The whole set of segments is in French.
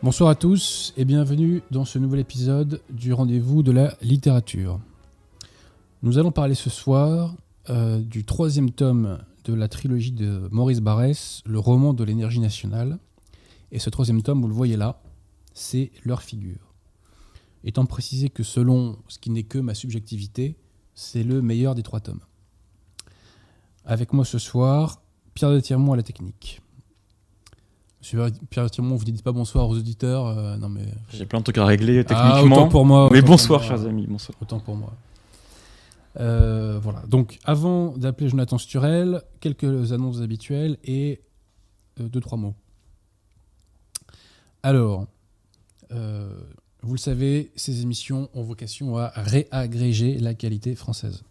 Bonsoir à tous et bienvenue dans ce nouvel épisode du rendez-vous de la littérature. Nous allons parler ce soir euh, du troisième tome de la trilogie de Maurice Barrès, le roman de l'énergie nationale. Et ce troisième tome, vous le voyez là, c'est leur figure. Étant précisé que selon ce qui n'est que ma subjectivité, c'est le meilleur des trois tomes. Avec moi ce soir, Pierre de Tiremont à la technique. Monsieur Pierre vous ne dites pas bonsoir aux auditeurs euh, Non mais J'ai plein de trucs à régler Ah, techniquement. autant pour moi. mais bonsoir, pour moi. chers amis. Bonsoir. Autant pour moi. Euh, voilà. Donc, avant d'appeler Jonathan Sturel, quelques annonces habituelles et euh, deux, trois mots. Alors, vous le savez, ces émissions ont vocation à réagréger la qualité française.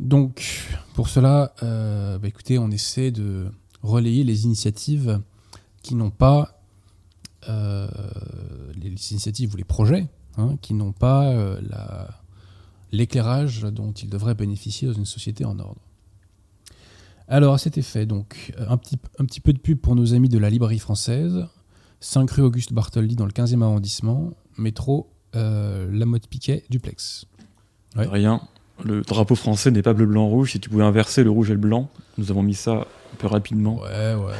Donc, pour cela, bah, écoutez, on essaie de relayer les initiatives qui n'ont pas euh, les initiatives ou les projets hein, qui n'ont pas euh, la- l'éclairage dont ils devraient bénéficier dans une société en ordre. Alors, à cet effet, donc, un petit, un petit peu de pub pour nos amis de la librairie française, 5 rue Auguste Bartholdi dans le 15e arrondissement, métro euh, Lamotte Piquet, duplex. Rien. Le drapeau français n'est pas bleu, blanc, rouge. Si tu pouvais inverser le rouge et le blanc, nous avons mis ça un peu rapidement. Ouais, ouais, ouais.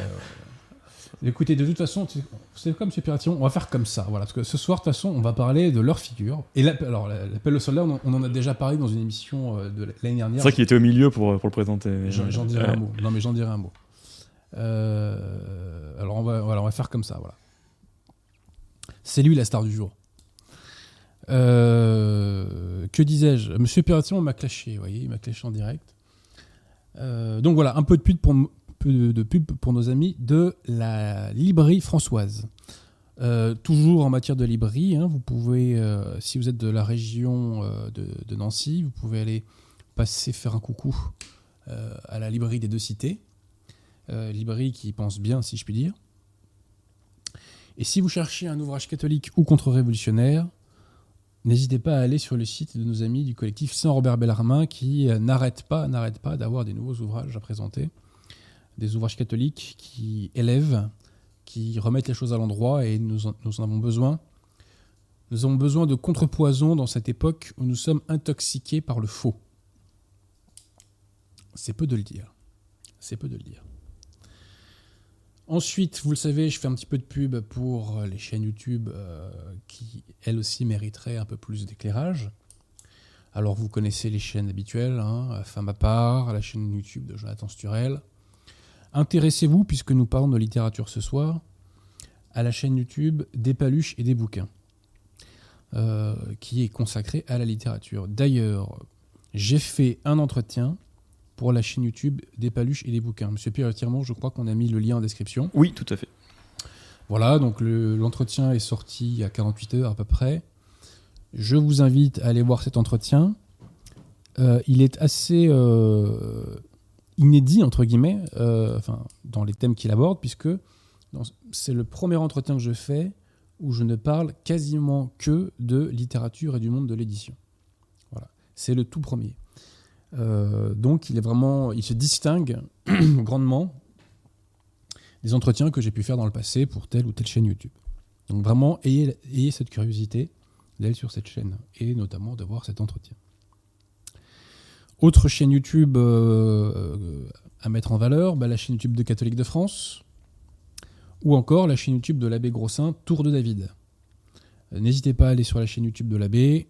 Écoutez, de toute façon, c'est comme Super Tion, on va faire comme ça, voilà, parce que ce soir, de toute façon, on va parler de leur figure. Et alors, la- l'appel au soldat, on en- on en a déjà parlé dans une émission euh, de l'année C'est dernière. vrai qu'il était au milieu pour, pour le présenter. j'en dirai Ouais. un mot. Non, mais j'en dirai un mot. Euh, alors, on va, voilà, on va faire comme ça, voilà. C'est lui la star du jour. Euh, que disais-je? Monsieur Perratin m'a clashé, vous voyez, il m'a clashé en direct. Euh, donc voilà, un peu de pub pour, nos amis de la librairie Françoise. Euh, toujours en matière de librairie, hein, vous pouvez, si vous êtes de la région de, de Nancy, vous pouvez aller passer faire un coucou à la librairie des deux cités. Librairie qui pense bien, si je puis dire. Et si vous cherchez un ouvrage catholique ou contre-révolutionnaire, n'hésitez pas à aller sur le site de nos amis du collectif Saint-Robert Bellarmin qui euh, n'arrête pas, n'arrête pas d'avoir des nouveaux ouvrages à présenter. Des ouvrages catholiques qui élèvent, qui remettent les choses à l'endroit et nous en, nous en avons besoin. Nous avons besoin de contrepoison dans cette époque où nous sommes intoxiqués par le faux. C'est peu de le dire. C'est peu de le dire. Ensuite, vous le savez, je fais un petit peu de pub pour euh, les chaînes YouTube euh, qui, elles aussi, mériteraient un peu plus d'éclairage. Alors, vous connaissez les chaînes habituelles, hein, Femme à part, la chaîne YouTube de Jonathan Sturel. Intéressez-vous, puisque nous parlons de littérature ce soir, à la chaîne YouTube Des paluches et des bouquins, euh, qui est consacrée à la littérature. D'ailleurs, j'ai fait un entretien pour la chaîne YouTube des paluches et des bouquins. Monsieur Pierre Tiremont, je crois qu'on a mis le lien en description. Oui, tout à fait. Voilà, donc le- l'entretien est sorti il y a 48 heures à peu près. Je vous invite à aller voir cet entretien. Euh, il est assez euh, inédit, entre guillemets, euh, enfin, dans les thèmes qu'il aborde, puisque c'est le premier entretien que je fais où je ne parle quasiment que de littérature et du monde de l'édition. Voilà, c'est le tout premier. Euh, donc il est vraiment, il se distingue grandement des entretiens que j'ai pu faire dans le passé pour telle ou telle chaîne YouTube. Donc vraiment, ayez, cette curiosité d'aller sur cette chaîne et notamment de voir cet entretien. Autre chaîne YouTube euh, à mettre en valeur, bah, la chaîne YouTube de Catholique de France ou encore la chaîne YouTube de l'abbé Grossin, Tour de David. Euh, N'hésitez pas à aller sur la chaîne YouTube de l'abbé,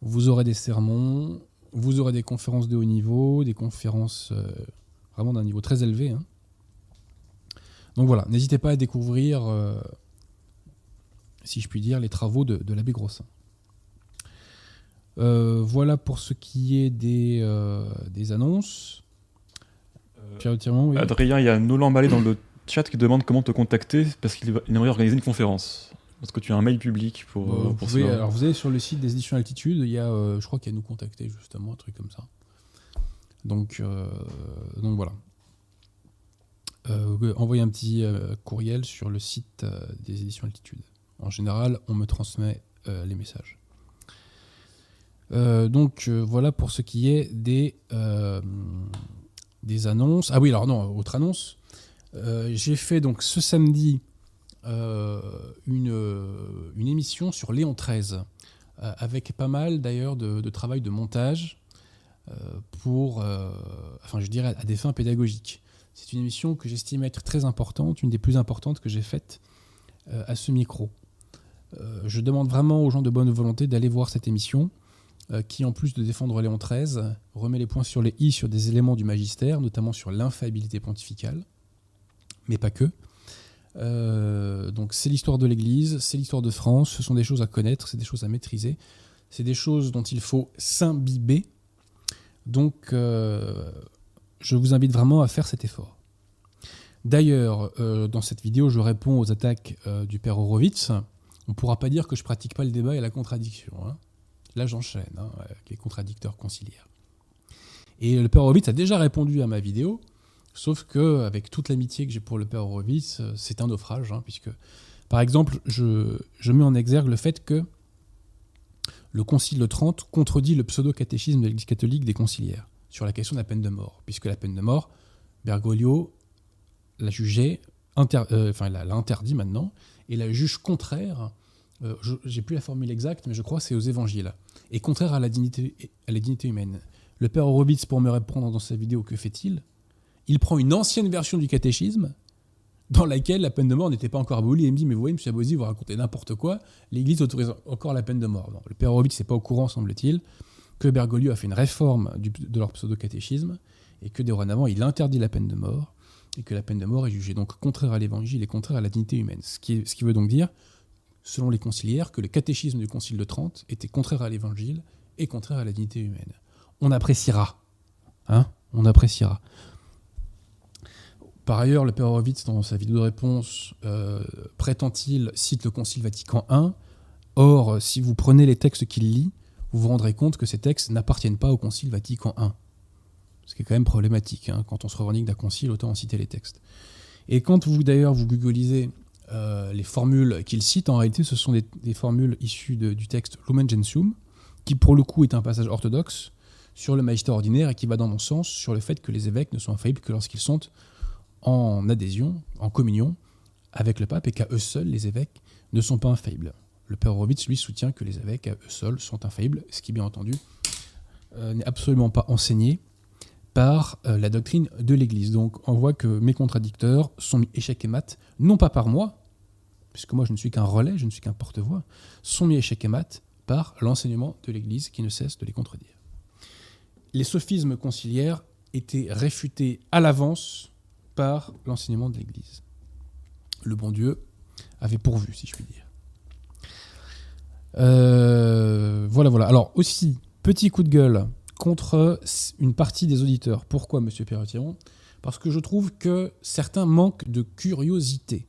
vous aurez des sermons, vous aurez des conférences de haut niveau, des conférences euh, vraiment d'un niveau très élevé. hein. Donc voilà, n'hésitez pas à découvrir, euh, si je puis dire, les travaux de, de l'abbé Grossin. Euh, voilà pour ce qui est des, des annonces. Pierre Tiremont, oui. Adrien, il y a Nolan Mallet dans le chat qui demande comment te contacter parce qu'il aimerait organiser une conférence. Est-ce que tu as un mail public pour, vous, pour pouvez, cela alors vous allez sur le site des éditions Altitude, il y a, euh, je crois qu'il y a nous contacter justement, un truc comme ça. Donc, euh, donc voilà. Euh, envoyez un petit euh, courriel sur le site euh, des éditions Altitude. En général, on me transmet euh, les messages. Euh, donc euh, voilà pour ce qui est des, euh, des annonces. Ah oui, alors non, autre annonce. Euh, J'ai fait donc ce samedi euh, une, euh, une émission sur Léon XIII, euh, avec pas mal d'ailleurs de, travail de montage euh, pour, euh, enfin je dirais, à des fins pédagogiques. C'est une émission que j'estime être très importante, une des plus importantes que j'ai faites euh, à ce micro. Euh, je demande vraiment aux gens de bonne volonté d'aller voir cette émission, euh, qui en plus de défendre Léon XIII, remet les points sur les i sur des éléments du magistère, notamment sur l'infaillibilité pontificale, mais pas que. Euh, donc c'est l'histoire de l'Église, c'est l'histoire de France, ce sont des choses à connaître, c'est des choses à maîtriser, c'est des choses dont il faut s'imbiber. Donc euh, je vous invite vraiment à faire cet effort. D'ailleurs, euh, dans cette vidéo, je réponds aux attaques du père Horowitz. On ne pourra pas dire que je pratique pas le débat et la contradiction. hein. Là, j'enchaîne hein, avec les contradicteurs conciliaires. Et le père Horowitz a déjà répondu à ma vidéo, sauf que avec toute l'amitié que j'ai pour le père Horowitz, euh, c'est un naufrage, hein, puisque, par exemple, je, je mets en exergue le fait que le Concile de Trente contredit le pseudo-catéchisme de l'Église catholique des conciliaires sur la question de la peine de mort, puisque la peine de mort, Bergoglio l'a jugée, inter- euh, enfin l'a interdit maintenant, et la juge contraire, euh, j'ai plus la formule exacte, mais je crois c'est aux évangiles, et contraire à la dignité, à la dignité humaine. Le père Horowitz, pour me répondre dans sa vidéo, que fait-il? Il prend une ancienne version du catéchisme, dans laquelle la peine de mort n'était pas encore abolie, et il me dit, mais vous voyez, M. Abosi, vous racontez n'importe quoi, l'Église autorise encore la peine de mort. Le père Horowitz n'est pas au courant, semble-t-il, que Bergoglio a fait une réforme de leur pseudo-catéchisme, et que dorénavant, il interdit la peine de mort, et que la peine de mort est jugée donc contraire à l'évangile et contraire à la dignité humaine. Ce qui, est- ce qui veut donc dire, selon les conciliaires, que le catéchisme du concile de Trente était contraire à l'évangile et contraire à la dignité humaine. On appréciera. Hein On appréciera. Par ailleurs, le père Horowitz, dans sa vidéo de réponse, euh, prétend-il, cite le Concile Vatican I. Or, si vous prenez les textes qu'il lit, vous vous rendrez compte que ces textes n'appartiennent pas au Concile Vatican I. Ce qui est quand même problématique. hein. Quand on se revendique d'un concile, autant en citer les textes. Et quand vous, d'ailleurs, vous googlisez euh, les formules qu'il cite, en réalité, ce sont des, formules issues du texte Lumen Gentium, qui pour le coup est un passage orthodoxe sur le magistère ordinaire et qui va dans mon sens sur le fait que les évêques ne sont infaillibles que lorsqu'ils sont en adhésion, en communion avec le pape et qu'à eux seuls, les évêques ne sont pas infaillibles. Le père Horowitz, lui, soutient que les évêques à eux seuls sont infaillibles, ce qui, bien entendu, euh, n'est absolument pas enseigné par euh, la doctrine de l'Église. Donc on voit que mes contradicteurs sont mis échec et mat, non pas par moi, puisque moi je ne suis qu'un relais, je ne suis qu'un porte-voix, sont mis échec et mat par l'enseignement de l'Église qui ne cesse de les contredire. Les sophismes conciliaires étaient réfutés à l'avance par l'enseignement de l'Église. Le bon Dieu avait pourvu, si je puis dire. Euh, voilà, voilà. Alors aussi, petit coup de gueule contre une partie des auditeurs. Pourquoi, Monsieur Perretiron? Parce que je trouve que certains manquent de curiosité.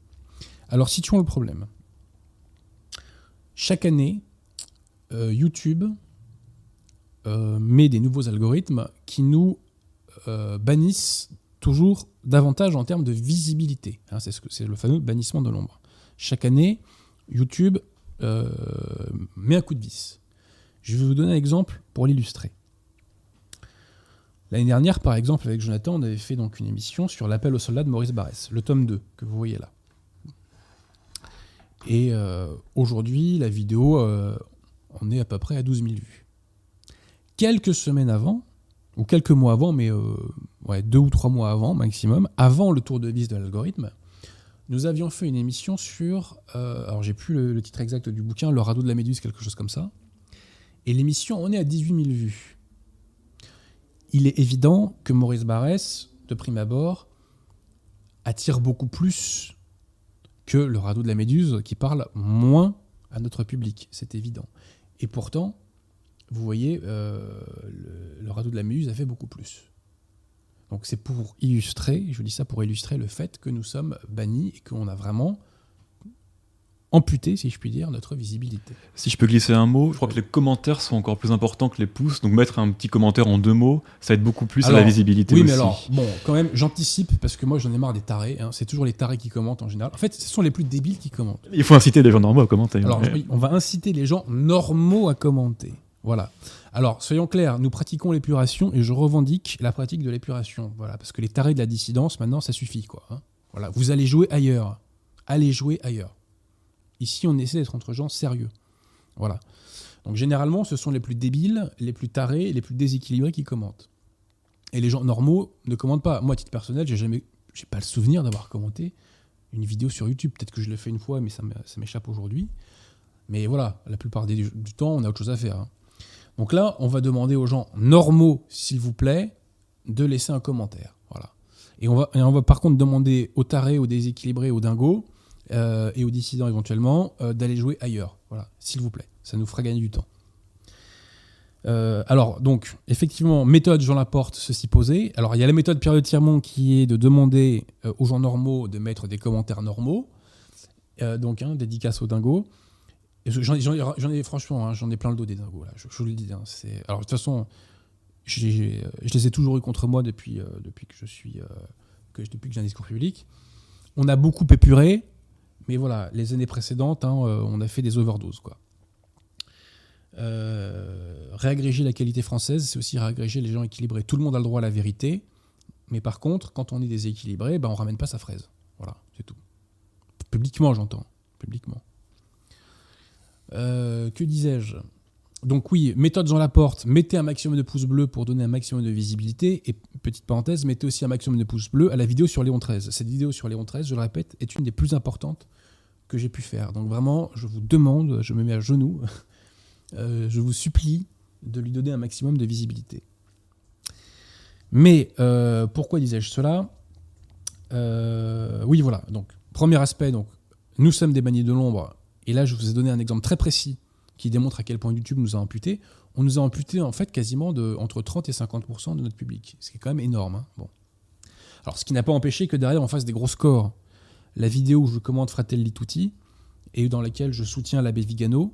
Alors, situons le problème. Chaque année, euh, YouTube euh, met des nouveaux algorithmes qui nous bannissent toujours davantage en termes de visibilité. Hein, c'est ce que- c'est le fameux bannissement de l'ombre. Chaque année, YouTube euh, met un coup de vis. Je vais vous donner un exemple pour l'illustrer. L'année dernière, par exemple, avec Jonathan, on avait fait donc une émission sur l'appel aux soldats de Maurice Barrès, le tome 2, que vous voyez là. Et euh, aujourd'hui, la vidéo, euh, on est à peu près à 12 000 vues. Quelques semaines avant, ou quelques mois avant, mais euh, ouais, deux ou trois mois avant maximum, avant le tour de vis de l'algorithme, nous avions fait une émission sur, euh, alors j'ai plus le, titre exact du bouquin, Le radeau de la Méduse, quelque chose comme ça. Et l'émission, on est à 18 000 vues. Il est évident que Maurice Barrès, de prime abord, attire beaucoup plus que le radeau de la Méduse, qui parle moins à notre public, c'est évident. Et pourtant, vous voyez, euh, le, le radeau de la Méduse a fait beaucoup plus. Donc c'est pour illustrer, je dis ça pour illustrer le fait que nous sommes bannis et qu'on a vraiment amputé, si je puis dire, notre visibilité. Si je peux glisser un mot, je crois que les commentaires sont encore plus importants que les pouces. Donc mettre un petit commentaire en deux mots, ça aide beaucoup plus à la visibilité Oui, aussi. mais alors, bon, quand même, j'anticipe parce que moi j'en ai marre des tarés. hein. C'est toujours les tarés qui commentent en général. En fait, ce sont les plus débiles qui commentent. Il faut inciter les gens normaux à commenter. Alors, Ouais. oui, on va inciter les gens normaux à commenter. Voilà. Alors, soyons clairs, nous pratiquons l'épuration et je revendique la pratique de l'épuration. Voilà, parce que les tarés de la dissidence, maintenant, ça suffit, quoi. hein. Voilà, vous allez jouer ailleurs. Allez jouer ailleurs. Ici, on essaie d'être entre gens sérieux. Voilà. Donc généralement, ce sont les plus débiles, les plus tarés, les plus déséquilibrés qui commentent. Et les gens normaux ne commentent pas. Moi, à titre personnel, j'ai jamais, j'ai pas le souvenir d'avoir commenté une vidéo sur YouTube. Peut-être que je l'ai fait une fois, mais ça m'échappe aujourd'hui. Mais voilà, la plupart du temps, on a autre chose à faire. Hein. Donc là, on va demander aux gens normaux, s'il vous plaît, de laisser un commentaire. Voilà. Et on va, par contre demander aux tarés, aux déséquilibrés, aux dingos euh, et aux dissidents éventuellement euh, d'aller jouer ailleurs. Voilà, s'il vous plaît. Ça nous fera gagner du temps. Euh, alors, donc, effectivement, méthode Jean Laporte, ceci posé. Alors, il y a la méthode Pierre de qui est de demander aux gens normaux de mettre des commentaires normaux. donc, hein, dédicace aux dingos. J'en ai, franchement, hein, j'en ai plein le dos des dingos. Je, vous le dis. Hein, alors, de toute façon, je les ai toujours eu contre moi depuis, depuis que je suis. que, depuis que j'ai un discours public. On a beaucoup épuré. Mais voilà, les années précédentes, hein, euh, on a fait des overdoses. Quoi. Euh, réagréger la qualité française, c'est aussi réagréger les gens équilibrés. Tout le monde a le droit à la vérité, mais par contre, quand on est déséquilibré, ben, on ramène pas sa fraise. Voilà, c'est tout. Publiquement, j'entends. Publiquement. Euh, que disais-je? Donc oui, méthode Jean Laporte, mettez un maximum de pouces bleus pour donner un maximum de visibilité. Et petite parenthèse, mettez aussi un maximum de pouces bleus à la vidéo sur Léon 13. Cette vidéo sur Léon 13, je le répète, est une des plus importantes que j'ai pu faire. Donc vraiment, je vous demande, je me mets à genoux, euh, je vous supplie de lui donner un maximum de visibilité. Mais euh, pourquoi disais-je cela? Oui, voilà. Donc premier aspect, donc nous sommes des banniers de l'ombre. Et là, je vous ai donné un exemple très précis qui démontre à quel point YouTube nous a amputé. On nous a amputé en fait quasiment de entre 30 et 50% de notre public, ce qui est quand même énorme. Hein. Alors, ce qui n'a pas empêché que derrière on fasse des gros scores la vidéo où je commande Fratelli Tutti et dans laquelle je soutiens l'abbé Vigano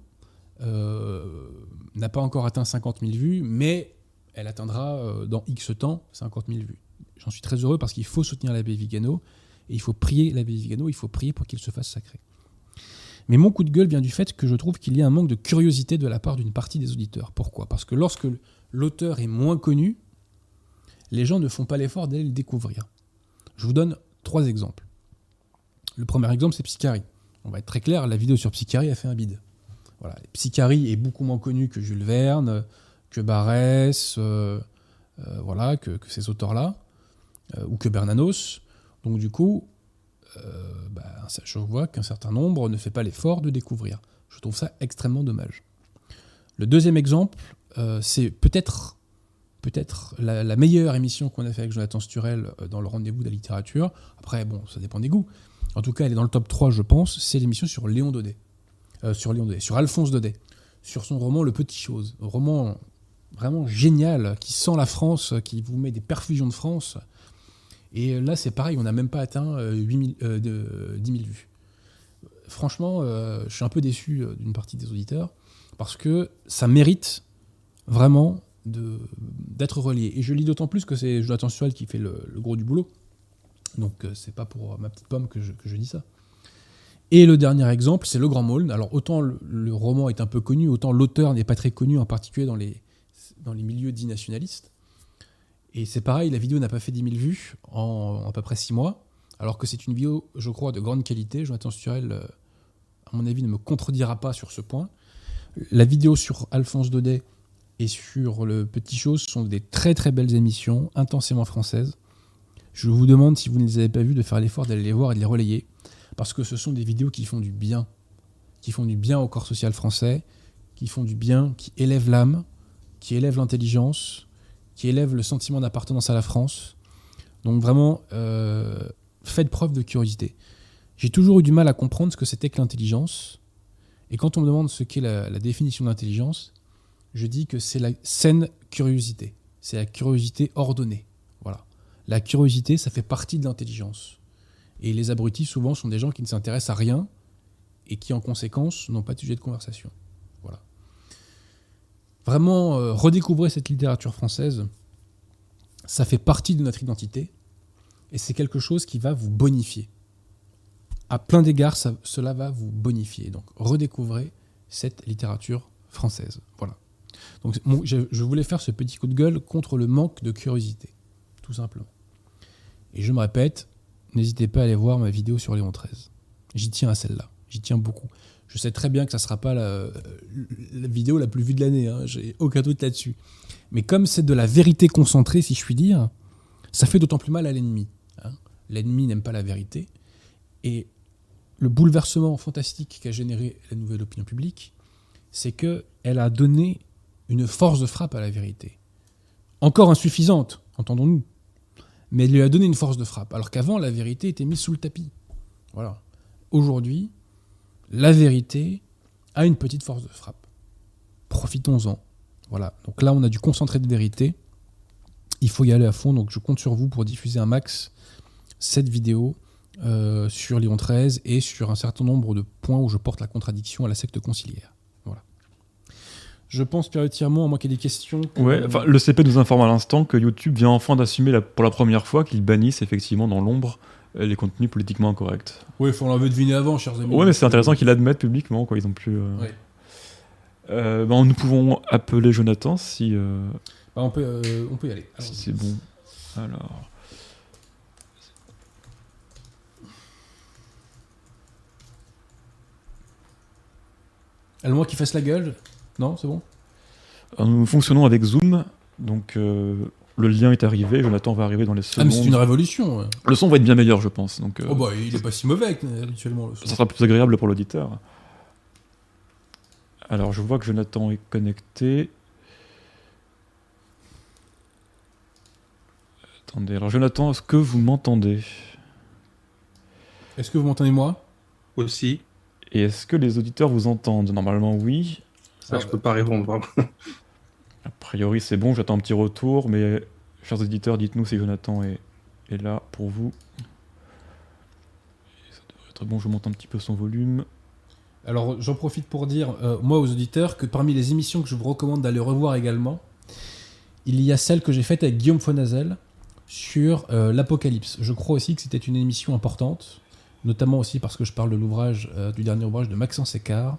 euh, n'a pas encore atteint 50 000 vues, mais elle atteindra euh, dans X temps 50 000 vues. J'en suis très heureux parce qu'il faut soutenir l'abbé Vigano et il faut prier l'abbé Vigano, il faut prier pour qu'il se fasse sacré. Mais mon coup de gueule vient du fait que je trouve qu'il y a un manque de curiosité de la part d'une partie des auditeurs. Pourquoi? Parce que lorsque l'auteur est moins connu, les gens ne font pas l'effort d'aller le découvrir. Je vous donne trois exemples. Le premier exemple, c'est Psychari. On va être très clair, la vidéo sur Psychari a fait un bide. Voilà. Psychari est beaucoup moins connu que Jules Verne, que Barès, euh, euh, voilà, que, ces auteurs-là, euh, ou que Bernanos. Donc du coup, bah, je vois qu'un certain nombre ne fait pas l'effort de découvrir. Je trouve ça extrêmement dommage. Le deuxième exemple, c'est peut-être peut-être la, meilleure émission qu'on a fait avec Jonathan Sturel dans le rendez-vous de la littérature. Après, bon, ça dépend des goûts en tout cas elle est dans le top 3 je pense, c'est l'émission sur Léon Daudet. Euh, sur Léon Daudet, sur Alphonse Daudet, sur son roman Le Petit Chose, un roman vraiment génial, qui sent la France, qui vous met des perfusions de France. Et là c'est pareil, on n'a même pas atteint 8 euh, de, 10 000 vues. Franchement, euh, je suis un peu déçu d'une partie des auditeurs, parce que ça mérite vraiment d'être relié. Et je lis d'autant plus que c'est Jonathan Suel qui fait le gros du boulot. Donc euh, c'est pas pour ma petite pomme que je, dis ça. Et le dernier exemple, c'est Le Grand Maulne. Alors autant le, roman est un peu connu, autant l'auteur n'est pas très connu, en particulier dans les, dans les milieux dits nationalistes. Et c'est pareil, la vidéo n'a pas fait 10 000 vues en, à peu près 6 mois, alors que c'est une vidéo, je crois, de grande qualité. Jonathan Sturel, euh, à mon avis, ne me contredira pas sur ce point. La vidéo sur Alphonse Daudet et sur Le Petit Chose sont des très très belles émissions, intensément françaises. Je vous demande, si vous ne les avez pas vus, de faire l'effort d'aller les voir et de les relayer. Parce que ce sont des vidéos qui font du bien. Qui font du bien au corps social français, qui font du bien, qui élèvent l'âme, qui élèvent l'intelligence, qui élèvent le sentiment d'appartenance à la France. Donc vraiment, euh, faites preuve de curiosité. J'ai toujours eu du mal à comprendre ce que c'était que l'intelligence. Et quand on me demande ce qu'est la, la définition d'intelligence, je dis que c'est la saine curiosité. C'est la curiosité ordonnée. La curiosité, ça fait partie de l'intelligence. Et les abrutis, souvent, sont des gens qui ne s'intéressent à rien et qui, en conséquence, n'ont pas de sujet de conversation. Vraiment, euh, redécouvrir cette littérature française, ça fait partie de notre identité et c'est quelque chose qui va vous bonifier. À plein d'égards, cela va vous bonifier. Donc, redécouvrez cette littérature française. Voilà. Donc, je voulais faire ce petit coup de gueule contre le manque de curiosité, tout simplement. Et je me répète, n'hésitez pas à aller voir ma vidéo sur Léon XIII. J'y tiens à celle-là. J'y tiens beaucoup. Je sais très bien que ça ne sera pas la, vidéo la plus vue de l'année. Hein. J'ai aucun doute là-dessus. Mais comme c'est de la vérité concentrée, si je puis dire, ça fait d'autant plus mal à l'ennemi. Hein. L'ennemi n'aime pas la vérité. Et le bouleversement fantastique qu'a généré la nouvelle opinion publique, c'est qu'elle a donné une force de frappe à la vérité. Encore insuffisante, entendons-nous, mais elle lui a donné une force de frappe, alors qu'avant, la vérité était mise sous le tapis. Voilà. Aujourd'hui, la vérité a une petite force de frappe. Profitons-en. Voilà. Donc là, on a du concentré de vérité. Il faut y aller à fond, donc je compte sur vous pour diffuser un max cette vidéo euh, sur Lyon 13 et sur un certain nombre de points où je porte la contradiction à la secte conciliaire. Voilà. Je pense, Tiremont, à moins qu'il y ait des questions. Le CP nous informe à l'instant que YouTube vient enfin d'assumer pour la première fois qu'ils bannissent effectivement dans l'ombre les contenus politiquement incorrects. Oui, il faut l'avait deviné avant, chers amis. Oui, mais c'est intéressant qu'ils l'admettent publiquement, quoi. Ils ont plus. Euh, ben, nous pouvons appeler Jonathan si. Bah, on, peut, on peut y aller. Si c'est bon. Alors. Elle moi qui fasse la gueule Non, c'est bon? Nous fonctionnons avec Zoom, donc euh, le lien est arrivé, Jonathan va arriver dans les secondes. Ah, mais c'est une révolution. Le son va être bien meilleur, je pense. Donc, euh, oh bah, il est pas si mauvais habituellement. Ça sera plus agréable pour l'auditeur. Alors, je vois que Jonathan est connecté. Attendez, alors Jonathan, est-ce que vous m'entendez? Est-ce que vous m'entendez moi? Aussi. Et est-ce que les auditeurs vous entendent? Normalement, oui. Ça, je peux pas répondre. A priori, c'est bon, j'attends un petit retour, mais chers auditeurs, dites-nous si Jonathan est, est là pour vous. ça devrait être bon, je monte un petit peu son volume. Alors, j'en profite pour dire, euh, moi, aux auditeurs, que parmi les émissions que je vous recommande d'aller revoir également, il y a celle que j'ai faite avec Guillaume Fonazel sur euh, l'Apocalypse. Je crois aussi que c'était une émission importante notamment aussi parce que je parle de l'ouvrage, euh, du dernier ouvrage de Maxence Écart.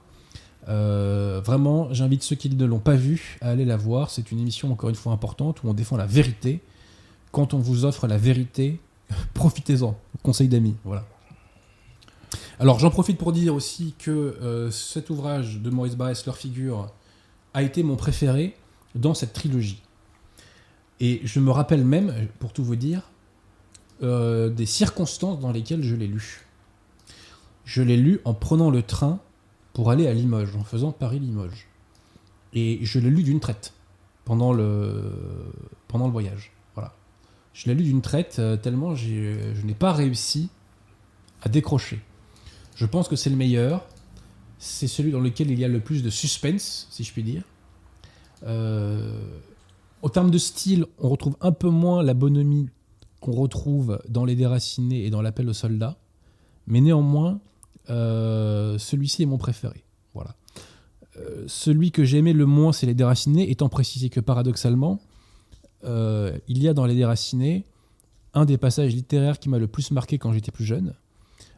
Euh, vraiment, j'invite ceux qui ne l'ont pas vu à aller la voir. C'est une émission, encore une fois, importante où on défend la vérité. Quand on vous offre la vérité, profitez-en. Conseil d'amis. Voilà. Alors, j'en profite pour dire aussi que euh, cet ouvrage de Maurice Barrès, Leur figure, a été mon préféré dans cette trilogie. Et je me rappelle même, pour tout vous dire, des circonstances dans lesquelles je l'ai lu je l'ai lu en prenant le train pour aller à Limoges, en faisant Paris-Limoges. Et je l'ai lu d'une traite pendant le, pendant le voyage. Voilà. Je l'ai lu d'une traite euh, tellement je n'ai pas réussi à décrocher. Je pense que c'est le meilleur. C'est celui dans lequel il y a le plus de suspense, si je puis dire. Euh, au terme de style, on retrouve un peu moins la bonhomie qu'on retrouve dans Les Déracinés et dans L'Appel aux soldats. Mais néanmoins, celui-ci est mon préféré. Voilà. Euh, celui que j'aimais le moins, c'est Les Déracinés, étant précisé que paradoxalement, euh, il y a dans Les Déracinés un des passages littéraires qui m'a le plus marqué quand j'étais plus jeune,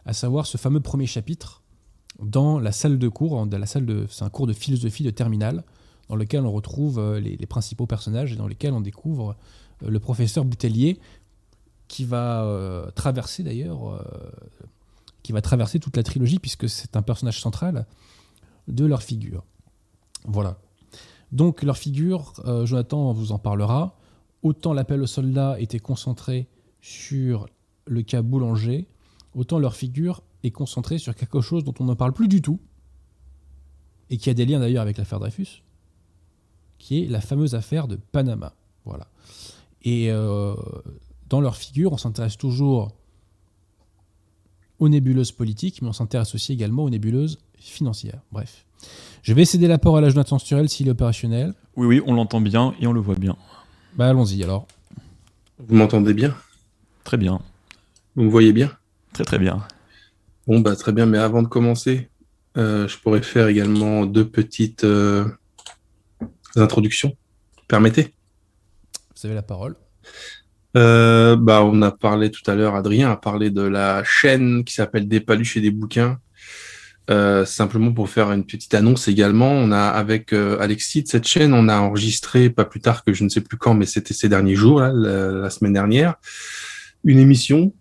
à savoir ce fameux premier chapitre dans la salle de cours, dans la salle de, c'est un cours de philosophie de terminale, dans lequel on retrouve les, les principaux personnages et dans lequel on découvre le professeur Boutellier, qui va traverser d'ailleurs qui va traverser toute la trilogie, puisque c'est un personnage central de leur figure. Voilà. Donc leur figure, euh, Jonathan vous en parlera, autant l'appel aux soldats était concentré sur le cas Boulanger, autant leur figure est concentrée sur quelque chose dont on ne parle plus du tout, et qui a des liens d'ailleurs avec l'affaire Dreyfus, qui est la fameuse affaire de Panama. Voilà. Et euh, dans leur figure, on s'intéresse toujours aux nébuleuses politiques, mais on s'intéresse aussi également aux nébuleuses financières. Bref. Je vais céder l'apport à la Jonathan Sturel s'il est opérationnel. Oui, oui, on l'entend bien et on le voit bien. Bah allons-y alors. Vous m'entendez bien? Très bien. Vous me voyez bien? Très très bien. Bon, bah très bien, mais avant de commencer, euh, je pourrais faire également deux petites euh, introductions. Permettez? Vous avez la parole. Euh, bah, on a parlé tout à l'heure, Adrien a parlé de la chaîne qui s'appelle Des paluches et des bouquins. Euh, simplement pour faire une petite annonce également, on a avec euh, Alexis de cette chaîne, on a enregistré pas plus tard que je ne sais plus quand, mais c'était ces derniers jours, la, semaine dernière, une émission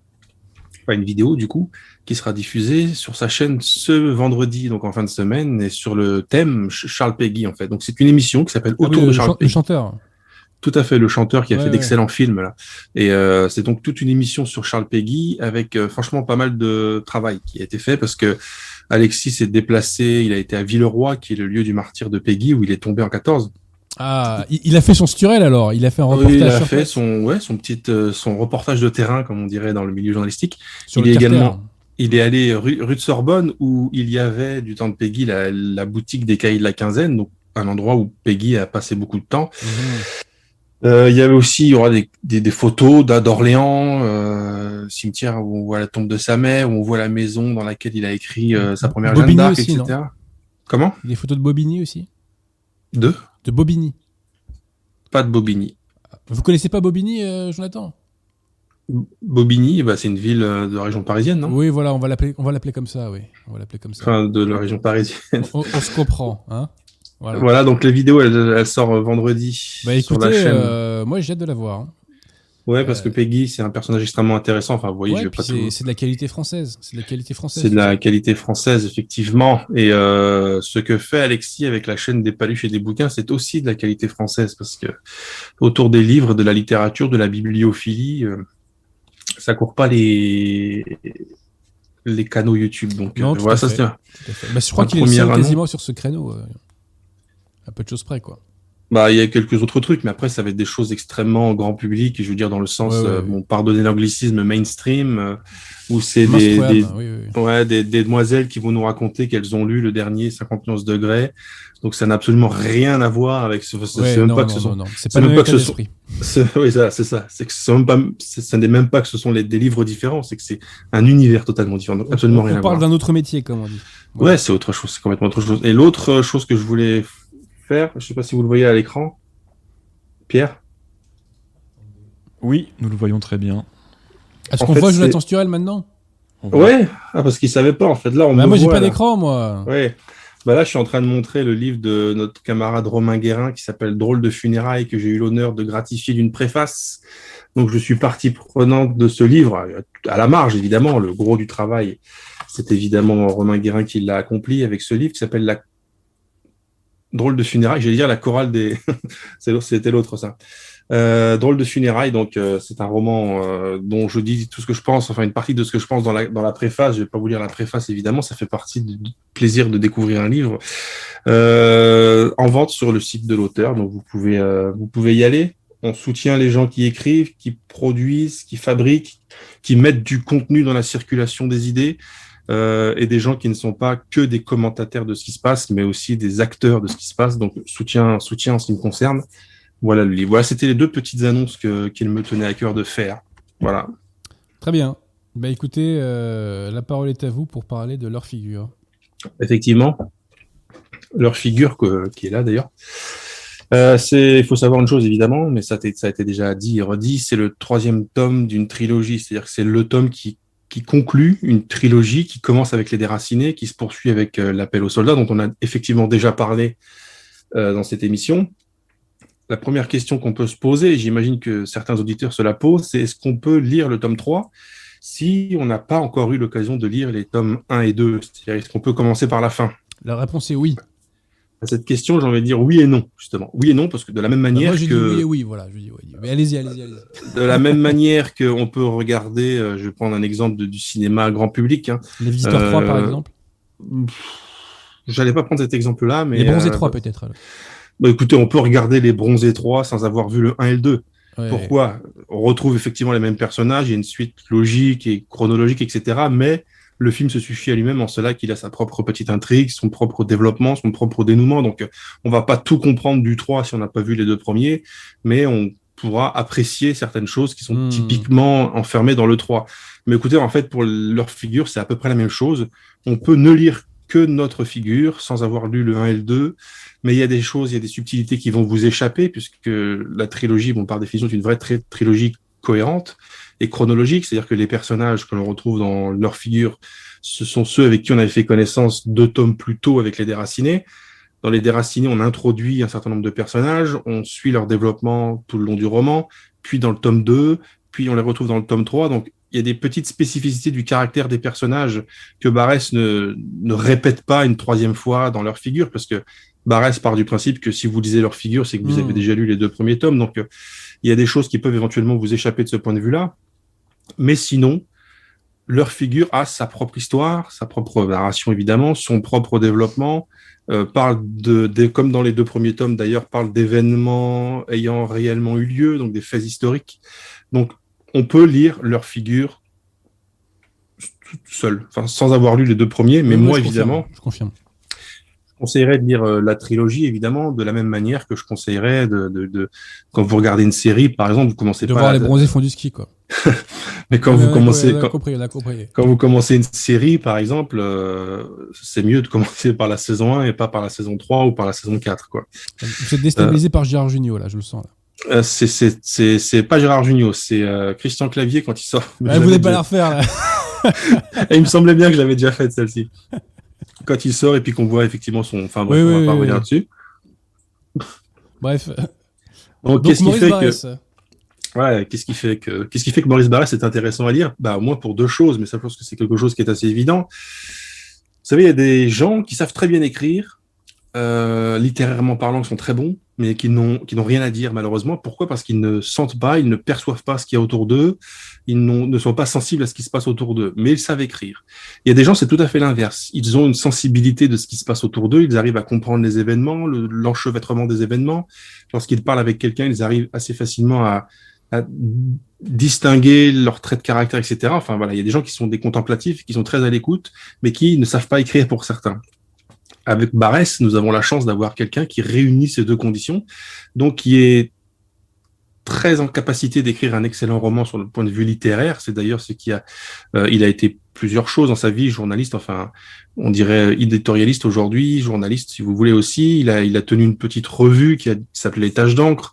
enfin une vidéo du coup, qui sera diffusée sur sa chaîne ce vendredi, donc en fin de semaine, et sur le thème Charles Peggy en fait. Donc c'est une émission qui s'appelle Ah oui, Autour de Charles chan- le Peggy. chanteur. Tout à fait, le chanteur qui a Ouais, fait ouais. d'excellents films là. Et euh, c'est donc toute une émission sur Charles Peggy avec euh, franchement pas mal de travail qui a été fait parce que Alexis s'est déplacé, il a été à Villeroy qui est le lieu du martyr de Peggy où il est tombé en 14. Ah, il, a fait son sturel alors. Il a fait un Oui, reportage il a fait son ouais, son petit euh, son reportage de terrain comme on dirait dans le milieu journalistique. sur il le est Carter. également- Il est allé rue, rue de Sorbonne où il y avait du temps de Peggy la, la boutique des cahiers de la quinzaine, donc un endroit où Peggy a passé beaucoup de temps. Euh, il y avait aussi, il y aura des, des, des photos d'Orléans, euh, cimetière où on voit la tombe de sa mère, où on voit la maison dans laquelle il a écrit euh, sa première Jeanne Bobigny d'Arc, aussi, etc. Comment? Des photos de Bobigny aussi? Deux De Bobigny. Pas de Bobigny. Vous connaissez pas Bobigny, Jonathan? Bobigny, bah, c'est une ville de la région parisienne, non? Oui, voilà, on va l'appeler, on va l'appeler comme ça, oui. On va l'appeler comme ça. Enfin, de la région parisienne. On, on se comprend, hein? Voilà. Voilà, donc la vidéo, elle, sort euh, vendredi Bah sur écoutez, la chaîne. euh, moi j'ai hâte de la voir. hein. Ouais, parce que Peggy, c'est un personnage extrêmement intéressant. Enfin, vous voyez, Ouais, je vais puis pas c'est, tout... c'est de la qualité française. C'est de la qualité française. C'est de la qualité française, effectivement. Et euh, ce que fait Alexis avec la chaîne des paluches et des bouquins, c'est aussi de la qualité française parce que autour des livres, de la littérature, de la bibliophilie, euh, ça court pas les les canaux YouTube. Donc Non, euh, voilà, ça c'est. Bah, je crois qu'il est seul quasiment sur ce créneau. À peu de choses près, quoi. Bah, il y a quelques autres trucs, mais après, ça va être des choses extrêmement grand public. Je veux dire, dans le sens, Ouais, ouais, euh, ouais. bon, pardonnez l'anglicisme, mainstream, euh, où c'est des, Mainstream, des, oui, oui, oui. Ouais, des, des demoiselles qui vont nous raconter qu'elles ont lu le dernier 51 degrés. Donc ça n'a absolument rien à voir avec ce. C'est même pas que ce sont. c'est pas que ce sont- Oui, ça, c'est ça. C'est que ce même pas. Ça n'est même pas que ce sont les, des livres différents. C'est que c'est un univers totalement différent. Donc absolument on, rien on à parle d'un autre métier, comme on dit. Ouais, c'est autre chose. C'est complètement autre chose. Et l'autre chose que je voulais faire, je sais pas si vous le voyez à l'écran, Pierre. Oui, nous le voyons très bien. Est-ce qu'on voit Jonathan Sturel maintenant? Ouais. Ah parce qu'il savait pas en fait. Là on bah, me Moi, j'ai pas d'écran, moi. Ouais. Bah là, je suis en train de montrer le livre de notre camarade Romain Guérin qui s'appelle Drôle de funérailles que j'ai eu l'honneur de gratifier d'une préface. Donc, je suis partie prenante de ce livre, à la marge, évidemment. Le gros du travail, c'est évidemment Romain Guérin qui l'a accompli avec ce livre qui s'appelle La Drôle de funérailles. J'allais dire la chorale des. C'était l'autre, ça. Euh, Drôle de funérailles, donc euh, c'est un roman euh, dont je dis tout ce que je pense, enfin une partie de ce que je pense dans la, dans la préface. Je vais pas vous lire la préface évidemment, ça fait partie du plaisir de découvrir un livre. En vente sur le site de l'auteur, donc vous pouvez vous pouvez y aller. On soutient les gens qui écrivent, qui produisent, qui fabriquent, qui mettent du contenu dans la circulation des idées. Euh, et des gens qui ne sont pas que des commentateurs de ce qui se passe, mais aussi des acteurs de ce qui se passe. Donc, soutien, soutien en ce qui me concerne. Voilà le livre. Voilà, c'était les deux petites annonces que, qu'il me tenait à cœur de faire. Voilà. Très bien. Bah écoutez, euh, la parole est à vous pour parler de leur figure. Effectivement, leur figure que- qui est là d'ailleurs. Euh, c'est, il faut savoir une chose évidemment, mais ça, a été- ça a été déjà dit et redit, c'est le troisième tome d'une trilogie, c'est-à-dire que c'est le tome qui, qui conclut une trilogie qui commence avec les déracinés, qui se poursuit avec euh, l'appel aux soldats, dont on a effectivement déjà parlé euh, dans cette émission. La première question qu'on peut se poser, et j'imagine que certains auditeurs se la posent, c'est est-ce qu'on peut lire le tome 3 si on n'a pas encore eu l'occasion de lire les tomes 1 et 2 C'est-à-dire, est-ce qu'on peut commencer par la fin? La réponse est oui. À cette question, j'ai envie de dire oui et non, justement. Oui et non, parce que de la même Bah, manière moi, dit que oui et oui, voilà. Je dis oui. Mais allez-y, allez-y, allez-y. de la même manière qu'on peut regarder, euh, je vais prendre un exemple de- du cinéma grand public. Hein. Les visiteurs Euh, 3, par exemple. J'allais pas prendre cet exemple-là, mais Les bronzés euh, 3, peut-être. alors. bah, écoutez, on peut regarder les bronzés 3 sans avoir vu le 1 et le 2. Ouais. Pourquoi? On retrouve effectivement les mêmes personnages, il y a une suite logique et chronologique, etc. Mais le film se suffit à lui-même en cela qu'il a sa propre petite intrigue, son propre développement, son propre dénouement. Donc, on va pas tout comprendre du 3 si on n'a pas vu les deux premiers, mais on pourra apprécier certaines choses qui sont Hmm. typiquement enfermées dans le 3. Mais écoutez, en fait, pour leur figure, c'est à peu près la même chose. On peut ne lire que notre figure sans avoir lu le 1 et le 2 mais il y a des choses, il y a des subtilités qui vont vous échapper, puisque la trilogie, bon, par définition, est une vraie tri- trilogie cohérente et chronologique, c'est-à-dire que les personnages que l'on retrouve dans leur figure, ce sont ceux avec qui on avait fait connaissance deux tomes plus tôt avec les déracinés. Dans les déracinés, on introduit un certain nombre de personnages, on suit leur développement tout le long du roman, puis dans le tome 2, puis on les retrouve dans le tome 3. Donc, il y a des petites spécificités du caractère des personnages que Barès ne, ne répète pas une troisième fois dans leur figure, parce que Barès part du principe que si vous lisez leur figure, c'est que vous Hmm. avez déjà lu les deux premiers tomes. Donc, euh, il y a des choses qui peuvent éventuellement vous échapper de ce point de vue-là. Mais sinon, leur figure a sa propre histoire, sa propre narration évidemment, son propre développement, euh, parle de, comme dans les deux premiers tomes d'ailleurs, parle d'événements ayant réellement eu lieu, donc des faits historiques. Donc, on peut lire leur figure seul, enfin, sans avoir lu les deux premiers, mais moi confirme, évidemment, Je confirme. Je conseillerais de lire euh, la trilogie, évidemment, de la même manière que je conseillerais de, de, de- quand vous regardez une série, par exemple, vous commencez De pas, voir à- les bronzés font du ski, quoi. mais quand vous commencez, ouais, on a quand, compris, on a compris. quand vous commencez une série, par exemple, euh, c'est mieux de commencer par la saison 1 et pas par la saison 3 ou par la saison 4, quoi. Vous êtes déstabilisé par Gérard Junior, là, je le sens. Là. Euh, c'est, c'est, c'est, c'est pas Gérard Jugnot, c'est euh, Christian Clavier quand il sort. Ah, vous n'allez pas la refaire, là. Et il me semblait bien que je l'avais déjà faite, celle-ci. Quand il sort et puis qu'on voit effectivement son, enfin, bref, Oui, on oui, va pas oui, revenir oui. dessus. Bref. Donc, qu'est-ce qui fait que. Ouais, qu'est-ce qui fait que qu'est-ce qui fait que Maurice Barrès est intéressant à lire? Bah au moins pour deux choses, mais ça je pense que c'est quelque chose qui est assez évident. Vous savez, il y a des gens qui savent très bien écrire, euh, littérairement parlant, qui sont très bons, mais qui n'ont qui n'ont rien à dire malheureusement. Pourquoi? Parce qu'ils ne sentent pas, ils ne perçoivent pas ce qu'il y a autour d'eux, ils ne sont pas sensibles à ce qui se passe autour d'eux, mais ils savent écrire. Il y a des gens, c'est tout à fait l'inverse. Ils ont une sensibilité de ce qui se passe autour d'eux, ils arrivent à comprendre les événements, le- l'enchevêtrement des événements. Lorsqu'ils parlent avec quelqu'un, ils arrivent assez facilement à à distinguer leurs traits de caractère, etc. Enfin voilà, il y a des gens qui sont des contemplatifs, qui sont très à l'écoute, mais qui ne savent pas écrire pour certains. Avec Barès, nous avons la chance d'avoir quelqu'un qui réunit ces deux conditions, donc qui est très en capacité d'écrire un excellent roman sur le point de vue littéraire. C'est d'ailleurs ce qui a, euh, il a été plusieurs choses dans sa vie, journaliste, enfin, on dirait éditorialiste aujourd'hui, journaliste si vous voulez aussi. Il a, il a tenu une petite revue qui, qui s'appelait Tâches d'encre.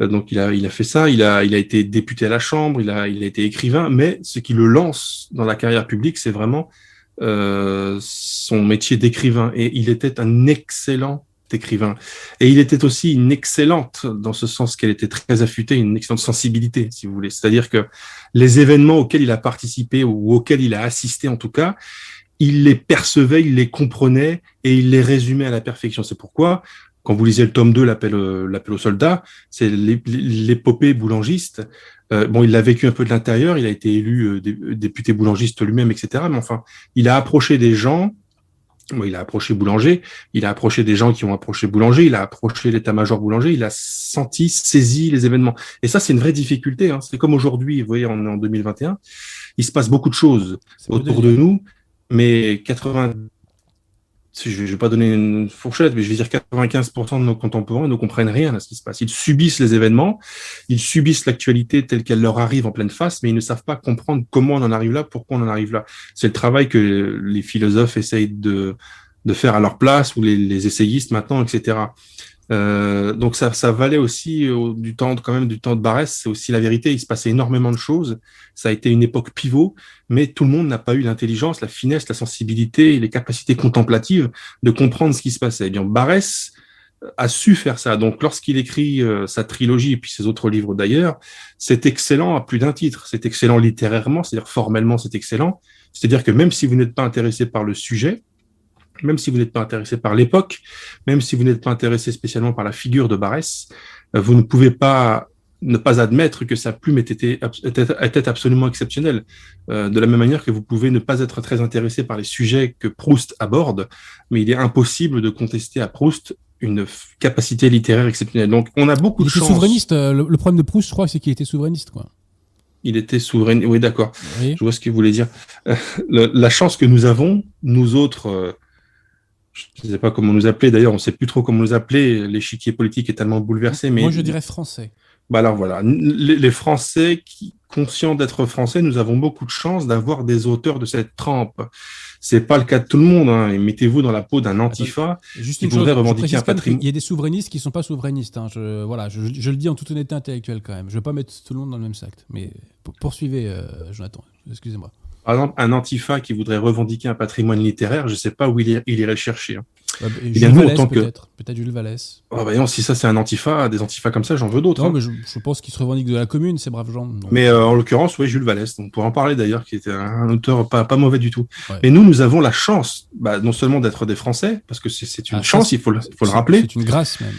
Euh, Donc il a, il a fait ça, il a, il a été député à la Chambre, il a, il a été écrivain, mais ce qui le lance dans la carrière publique, c'est vraiment euh, son métier d'écrivain. Et il était un excellent écrivain. Et il était aussi une excellente, dans ce sens qu'elle était très affûtée, une excellente sensibilité, si vous voulez. C'est-à-dire que les événements auxquels il a participé ou auxquels il a assisté, en tout cas, il les percevait, il les comprenait et il les résumait à la perfection. C'est pourquoi, quand vous lisez le tome 2, l'appel, euh, l'appel aux soldats, c'est l'ép- l'épopée boulangiste. Euh, bon, il l'a vécu un peu de l'intérieur, il a été élu euh, dé- député boulangiste lui-même, etc. Mais enfin, il a approché des gens. Bon, il a approché Boulanger, il a approché des gens qui ont approché Boulanger, il a approché l'état-major Boulanger, il a senti, saisi les événements. Et ça, c'est une vraie difficulté. Hein. C'est comme aujourd'hui, vous voyez, on est en 2021, il se passe beaucoup de choses autour de nous, mais 80, je ne vais pas donner une fourchette, mais je vais dire 95% de nos contemporains ne comprennent rien à ce qui se passe. Ils subissent les événements, ils subissent l'actualité telle qu'elle leur arrive en pleine face, mais ils ne savent pas comprendre comment on en arrive là, pourquoi on en arrive là. C'est le travail que les philosophes essayent de, de faire à leur place, ou les, les essayistes maintenant, etc. Euh, donc ça, ça valait aussi euh, du temps, quand même du temps de Barès, c'est aussi la vérité. Il se passait énormément de choses. Ça a été une époque pivot, mais tout le monde n'a pas eu l'intelligence, la finesse, la sensibilité et les capacités contemplatives de comprendre ce qui se passait. Eh bien, Barès a su faire ça. Donc, lorsqu'il écrit euh, sa trilogie et puis ses autres livres d'ailleurs, c'est excellent à plus d'un titre. C'est excellent littérairement, c'est-à-dire formellement, c'est excellent. C'est-à-dire que même si vous n'êtes pas intéressé par le sujet, même si vous n'êtes pas intéressé par l'époque, même si vous n'êtes pas intéressé spécialement par la figure de Barès, euh, vous ne pouvez pas ne pas admettre que sa plume était, était, était absolument exceptionnelle. Euh, de la même manière que vous pouvez ne pas être très intéressé par les sujets que Proust aborde, mais il est impossible de contester à Proust une capacité littéraire exceptionnelle. Donc on a beaucoup il de était chance. souverainiste. euh, Le, le, problème de Proust, je crois, c'est qu'il était souverainiste, quoi. Il était souverain. Oui, d'accord. Oui. Je vois ce qu'il voulait dire. Euh, le, la chance que nous avons, nous autres, euh, je ne sais pas comment nous appeler. D'ailleurs, on ne sait plus trop comment nous appeler. L'échiquier politique est tellement bouleversé. Mais moi, je dirais français. Bah alors voilà, les, Français qui conscients d'être français, nous avons beaucoup de chance d'avoir des auteurs de cette trempe. C'est pas le cas de tout le monde. Hein. Et mettez-vous dans la peau d'un antifa Juste qui voudrait chose, revendiquer un patrimoine. Il y a des souverainistes qui sont pas souverainistes. Hein. Je, voilà, je, je, le dis en toute honnêteté intellectuelle quand même. Je veux pas mettre tout le monde dans le même sac. Mais poursuivez, euh, Jonathan. Excusez-moi. Par exemple, un antifa qui voudrait revendiquer un patrimoine littéraire, je sais pas où il, il irait le chercher. Hein. Bah, et Eh Jules bien, nous, en Vallès, tant que- peut-être. Peut-être Jules Vallès. Oh, voyons, si ça c'est un antifa, des antifas comme ça, j'en veux d'autres. Non, hein. mais je, je pense qu'ils se revendiquent de la commune, ces braves gens. Donc, Mais euh, en l'occurrence, oui, Jules Vallès. On pourrait en parler d'ailleurs, qui était un auteur pas, pas mauvais du tout. Ouais. Et nous, nous avons la chance, bah, non seulement d'être des Français, parce que c'est- une ah, chance, il faut le, faut rappeler. C'est une grâce même.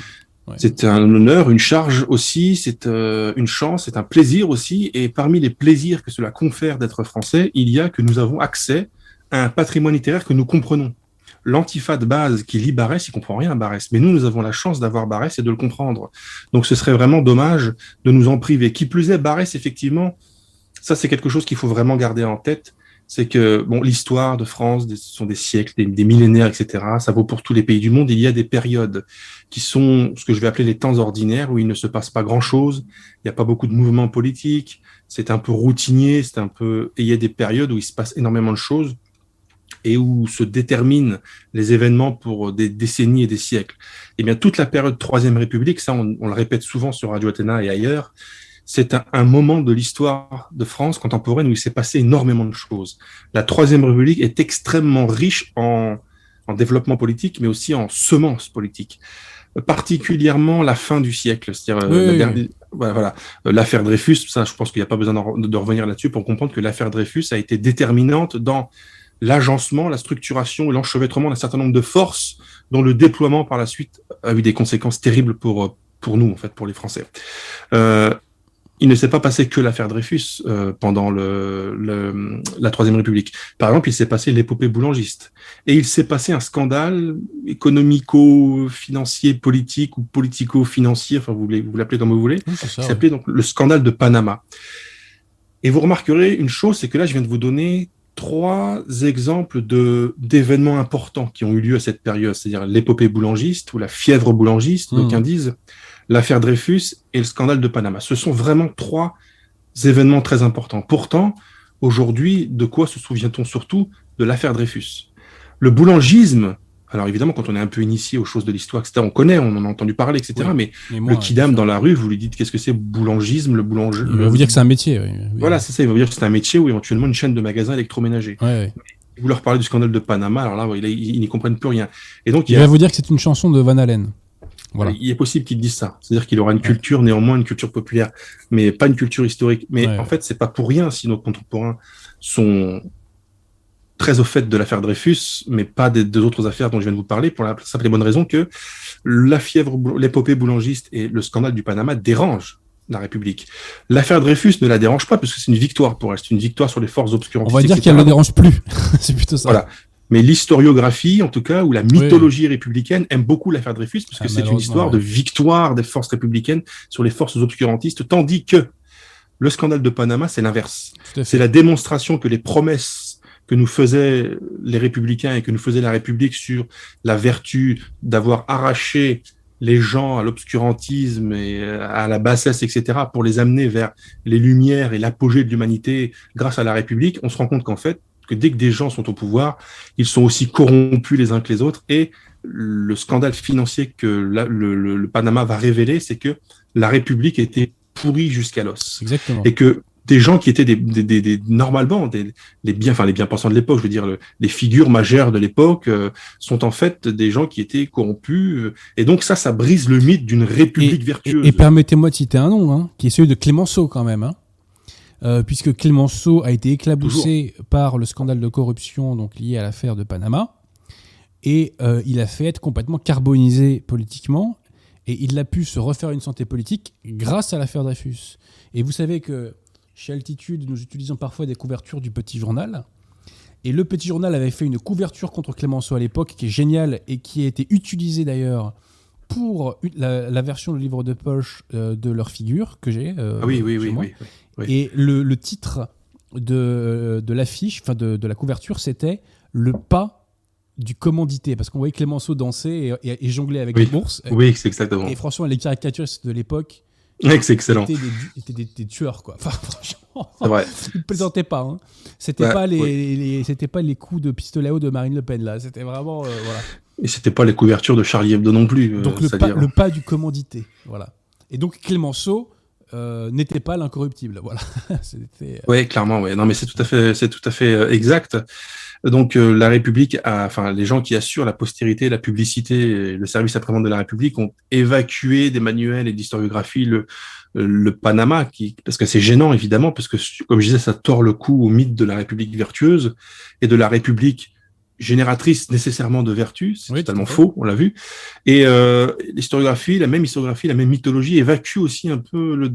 C'est un honneur, une charge aussi, c'est euh, une chance, c'est un plaisir aussi. Et parmi les plaisirs que cela confère d'être français, il y a que nous avons accès à un patrimoine littéraire que nous comprenons. L'antifa de base qui lit Barès, il comprend rien à Barès. Mais nous, nous avons la chance d'avoir Barès et de le comprendre. Donc ce serait vraiment dommage de nous en priver. Qui plus est, Barès, effectivement, ça c'est quelque chose qu'il faut vraiment garder en tête. C'est que bon, l'histoire de France, ce sont des siècles, des, des millénaires, etc. Ça vaut pour tous les pays du monde. Il y a des périodes qui sont ce que je vais appeler les temps ordinaires, où il ne se passe pas grand-chose, il n'y a pas beaucoup de mouvements politiques, c'est un peu routinier, c'est un peu... Et il y a des périodes où il se passe énormément de choses et où se déterminent les événements pour des décennies et des siècles. Eh bien, toute la période Troisième République, ça on, on le répète souvent sur Radio Athéna et ailleurs, c'est un, un moment de l'histoire de France contemporaine où il s'est passé énormément de choses. La Troisième République est extrêmement riche en, en développement politique, mais aussi en semences politiques particulièrement la fin du siècle, c'est-à-dire euh, Oui, la oui, dernière- voilà, voilà. Euh, l'affaire Dreyfus. Ça, je pense qu'il n'y a pas besoin de, de revenir là-dessus pour comprendre que l'affaire Dreyfus a été déterminante dans l'agencement, la structuration et l'enchevêtrement d'un certain nombre de forces dont le déploiement par la suite a eu des conséquences terribles pour euh, pour nous en fait, pour les Français. Euh, il ne s'est pas passé que l'affaire Dreyfus euh, pendant le, le- la Troisième République. Par exemple, il s'est passé l'épopée boulangiste. Et il s'est passé un scandale économico-financier, politique ou politico-financier, enfin vous l'appelez comme vous voulez, Oui, ouais. s'appelait donc le scandale de Panama. Et vous remarquerez une chose, c'est que là, je viens de vous donner trois exemples de d'événements importants qui ont eu lieu à cette période, c'est-à-dire l'épopée boulangiste ou la fièvre boulangiste, Mhm. d'aucuns disent, l'affaire Dreyfus et le scandale de Panama. Ce sont vraiment trois événements très importants. Pourtant, aujourd'hui, de quoi se souvient-on surtout De l'affaire Dreyfus? Le boulangisme, alors évidemment, quand on est un peu initié aux choses de l'histoire, etc., on connaît, on en a entendu parler, etc., Oui. mais Mais moi, le kidam dans la rue, vous lui dites qu'est-ce que c'est boulangisme, le boulanger. Il va vous dire que c'est un métier. oui. Voilà, c'est ça. Il va vous dire que c'est un métier ou éventuellement une chaîne de magasins électroménagers. Ouais, ouais. Vous leur parlez du scandale de Panama, alors là, ils, n'y comprennent plus rien. Et donc, il, Il y a- va vous dire que c'est une chanson de Van Halen. Voilà. il est possible qu'ils disent ça. C'est-à-dire qu'il aura une culture, néanmoins une culture populaire, mais pas une culture historique. Mais Ouais. en fait, c'est pas pour rien si nos contemporains sont très au fait de l'affaire Dreyfus, mais pas des deux autres affaires dont je viens de vous parler, pour la simple et bonne raison que la fièvre, l'épopée boulangiste et le scandale du Panama dérangent la République. L'affaire Dreyfus ne la dérange pas parce que c'est une victoire pour elle. C'est une victoire sur les forces On obscurantistes. va dire qu'elle ne le dérange plus. c'est plutôt ça. Voilà. Mais l'historiographie, en tout cas, ou la mythologie républicaine aime beaucoup l'affaire Dreyfus parce que Ah, c'est une histoire ouais. de victoire des forces républicaines sur les forces obscurantistes, tandis que le scandale de Panama, c'est l'inverse. C'est la démonstration que les promesses que nous faisaient les républicains et que nous faisait la République sur la vertu d'avoir arraché les gens à l'obscurantisme et à la bassesse, etc., pour les amener vers les lumières et l'apogée de l'humanité grâce à la République, on se rend compte qu'en fait, que dès que des gens sont au pouvoir, ils sont aussi corrompus les uns que les autres. Et le scandale financier que la- le, le- le Panama va révéler, c'est que la République était pourrie jusqu'à l'os Exactement. et que des gens qui étaient des, des, des, des- normalement des les bien enfin les bien pensants de l'époque je veux dire le- les figures majeures de l'époque euh, sont en fait des gens qui étaient corrompus euh, et donc ça ça brise le mythe d'une république vertueuse Et, et permettez-moi de citer un nom, hein, qui est celui de Clémenceau quand même. hein. Euh, puisque Clémenceau a été éclaboussé par le scandale de corruption donc lié à l'affaire de Panama. Et euh, il a fait être complètement carbonisé politiquement. Et il a pu se refaire une santé politique grâce à l'affaire Dreyfus. Et vous savez que chez Altitude, nous utilisons parfois des couvertures du Petit Journal. Et le Petit Journal avait fait une couverture contre Clémenceau à l'époque qui est géniale et qui a été utilisée d'ailleurs pour la, la version du livre de poche euh, de leur figure que j'ai. euh, ah oui oui oui, oui. Et le, le titre de, de l'affiche, enfin de, de la couverture, c'était Le pas du commandité. Parce qu'on voyait Clémenceau danser et, et- et jongler avec Oui. les bourses. oui c'est exactement Et franchement, les caricaturistes de l'époque c'est excellent étaient, des, étaient des- des tueurs, quoi. Enfin, franchement, c'est vrai ils plaisantaient pas. Hein. C'était Ouais, pas les, oui. les- c'était pas les coups de pistolet eau de Marine Le Pen là. C'était vraiment euh, voilà. et c'était pas les couvertures de Charlie Hebdo non plus euh, Donc le pas, le pas du commandité, voilà. Et donc Clémenceau n'était pas l'incorruptible. Voilà. Oui, clairement, ouais. Non, mais c'est tout à fait, c'est tout à fait exact. Donc la République, a, enfin les gens qui assurent la postérité, la publicité, le service après-vente de la République ont évacué des manuels et d'historiographie le, le Panama, qui, parce que c'est gênant évidemment, parce que comme je disais, ça tord le cou au mythe de la République vertueuse et de la République génératrice nécessairement de vertu, c'est totalement faux, on l'a vu. Et euh, l'historiographie, la même historiographie, la même mythologie évacue aussi un peu le,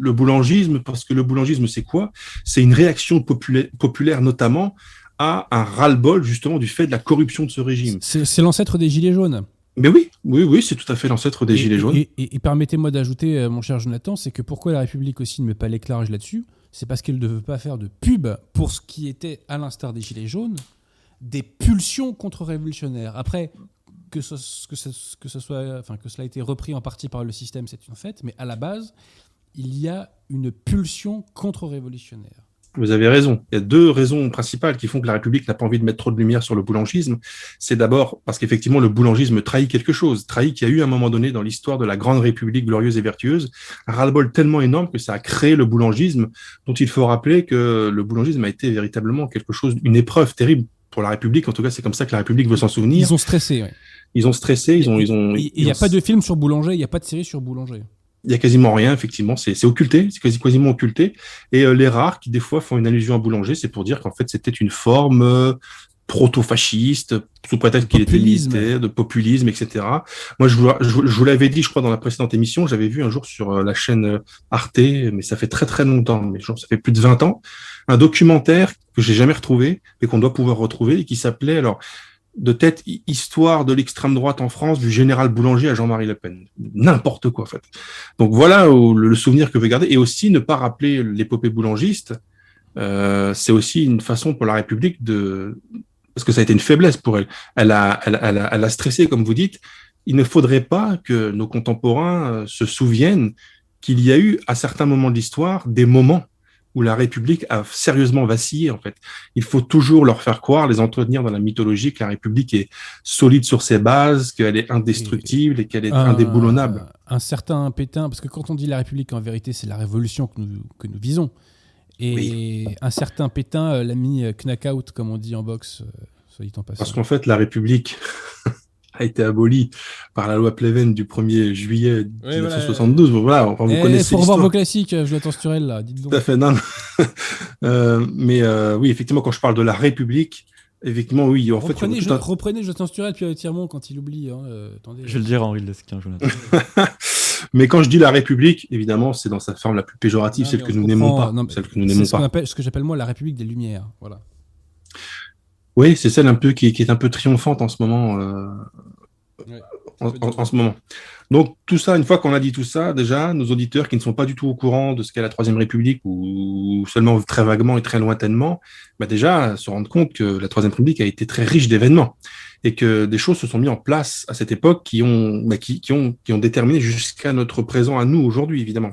le boulangisme, parce que le boulangisme, c'est quoi? C'est une réaction populaire, populaire notamment à un ras-le-bol justement du fait de la corruption de ce régime. C'est l'ancêtre des Gilets jaunes. Mais oui, oui, oui, c'est tout à fait l'ancêtre des Gilets jaunes. Et, permettez-moi d'ajouter, euh, mon cher Jonathan, c'est que pourquoi la République aussi ne met pas l'éclairage là-dessus? C'est parce qu'elle ne veut pas faire de pub pour ce qui était, à l'instar des Gilets jaunes, des pulsions contre-révolutionnaires. Après, que ce, que, que, ce soit, enfin, que cela a été repris en partie par le système, c'est une fait, mais à la base, il y a une pulsion contre-révolutionnaire. Vous avez raison. Il y a deux raisons principales qui font que la République n'a pas envie de mettre trop de lumière sur le boulangisme. C'est d'abord parce qu'effectivement, le boulangisme trahit quelque chose. Trahit qu'il y a eu un moment donné dans l'histoire de la Grande République glorieuse et vertueuse un ras-le-bol tellement énorme que ça a créé le boulangisme, dont il faut rappeler que le boulangisme a été véritablement quelque chose, une épreuve terrible pour la République. En tout cas, c'est comme ça que la République veut s'en souvenir. Ils ont stressé, oui. Ils ont stressé, ils ont, ils ont. Il n'y a pas de film sur Boulanger, il n'y a pas de série sur Boulanger il y a quasiment rien, effectivement, c'est occulté, c'est quasi, quasiment occulté. Et euh, les rares qui des fois font une allusion à Boulanger, c'est pour dire qu'en fait c'était une forme euh, proto-fasciste, sous prétexte qu'il était militaire, de populisme, etc. Moi, je vous, je, vous l'avais dit, je crois, dans la précédente émission, j'avais vu un jour sur euh, la chaîne Arte, mais ça fait très très longtemps, mais genre, ça fait plus de 20 ans, un documentaire que j'ai jamais retrouvé, mais qu'on doit pouvoir retrouver, et qui s'appelait, alors, de tête histoire de l'extrême droite en France du général Boulanger à Jean-Marie Le Pen. N'importe quoi, en fait. Donc voilà le, souvenir que veux garder. Et aussi ne pas rappeler l'épopée boulangiste. Euh, c'est aussi une façon pour la République de... Parce que ça a été une faiblesse pour elle. Elle a, elle, elle a, elle a stressé, comme vous dites. Il ne faudrait pas que nos contemporains euh, se souviennent qu'il y a eu, à certains moments de l'histoire, des moments où la République a sérieusement vacillé en fait. Il faut toujours leur faire croire, les entretenir dans la mythologie que la République est solide sur ses bases, qu'elle est indestructible et, qu'elle est indéboulonnable. Un certain Pétain, parce que quand on dit la République, en vérité, c'est la révolution que nous, que nous visons. Et un certain Pétain euh, l'a mis euh, knackout, comme on dit en boxe, euh, soit en passant. Parce qu'en fait, la République, a été aboli par la loi Pleven du 1er juillet 1972. Voilà, enfin, vous eh, connaissez. Pour revoir vos classiques, je l'attends Sturel là, dites donc. Tout à fait, non. euh, mais euh, oui, effectivement, quand je parle de la République, effectivement, oui. En reprenez, fait, je, un... reprenez Jonathan Sturel puis Tiremont quand il oublie. Hein, euh, attendez, je vais le dire à Henri Lesquin, Jonathan. mais quand je dis la République, évidemment, c'est dans sa forme la plus péjorative, celle que nous n'aimons pas. Non, celle que nous n'aimons pas. Ce que j'appelle moi la République des Lumières. Voilà. Oui, c'est celle un peu qui, qui, est un peu triomphante en ce moment. Euh, en, ce moment. Donc tout ça, une fois qu'on a dit tout ça, déjà, nos auditeurs qui ne sont pas du tout au courant de ce qu'est la Troisième République ou seulement très vaguement et très lointainement, bah déjà se rendent compte que la Troisième République a été très riche d'événements et que des choses se sont mises en place à cette époque qui ont, bah, qui, qui, ont, qui ont déterminé jusqu'à notre présent à nous aujourd'hui, évidemment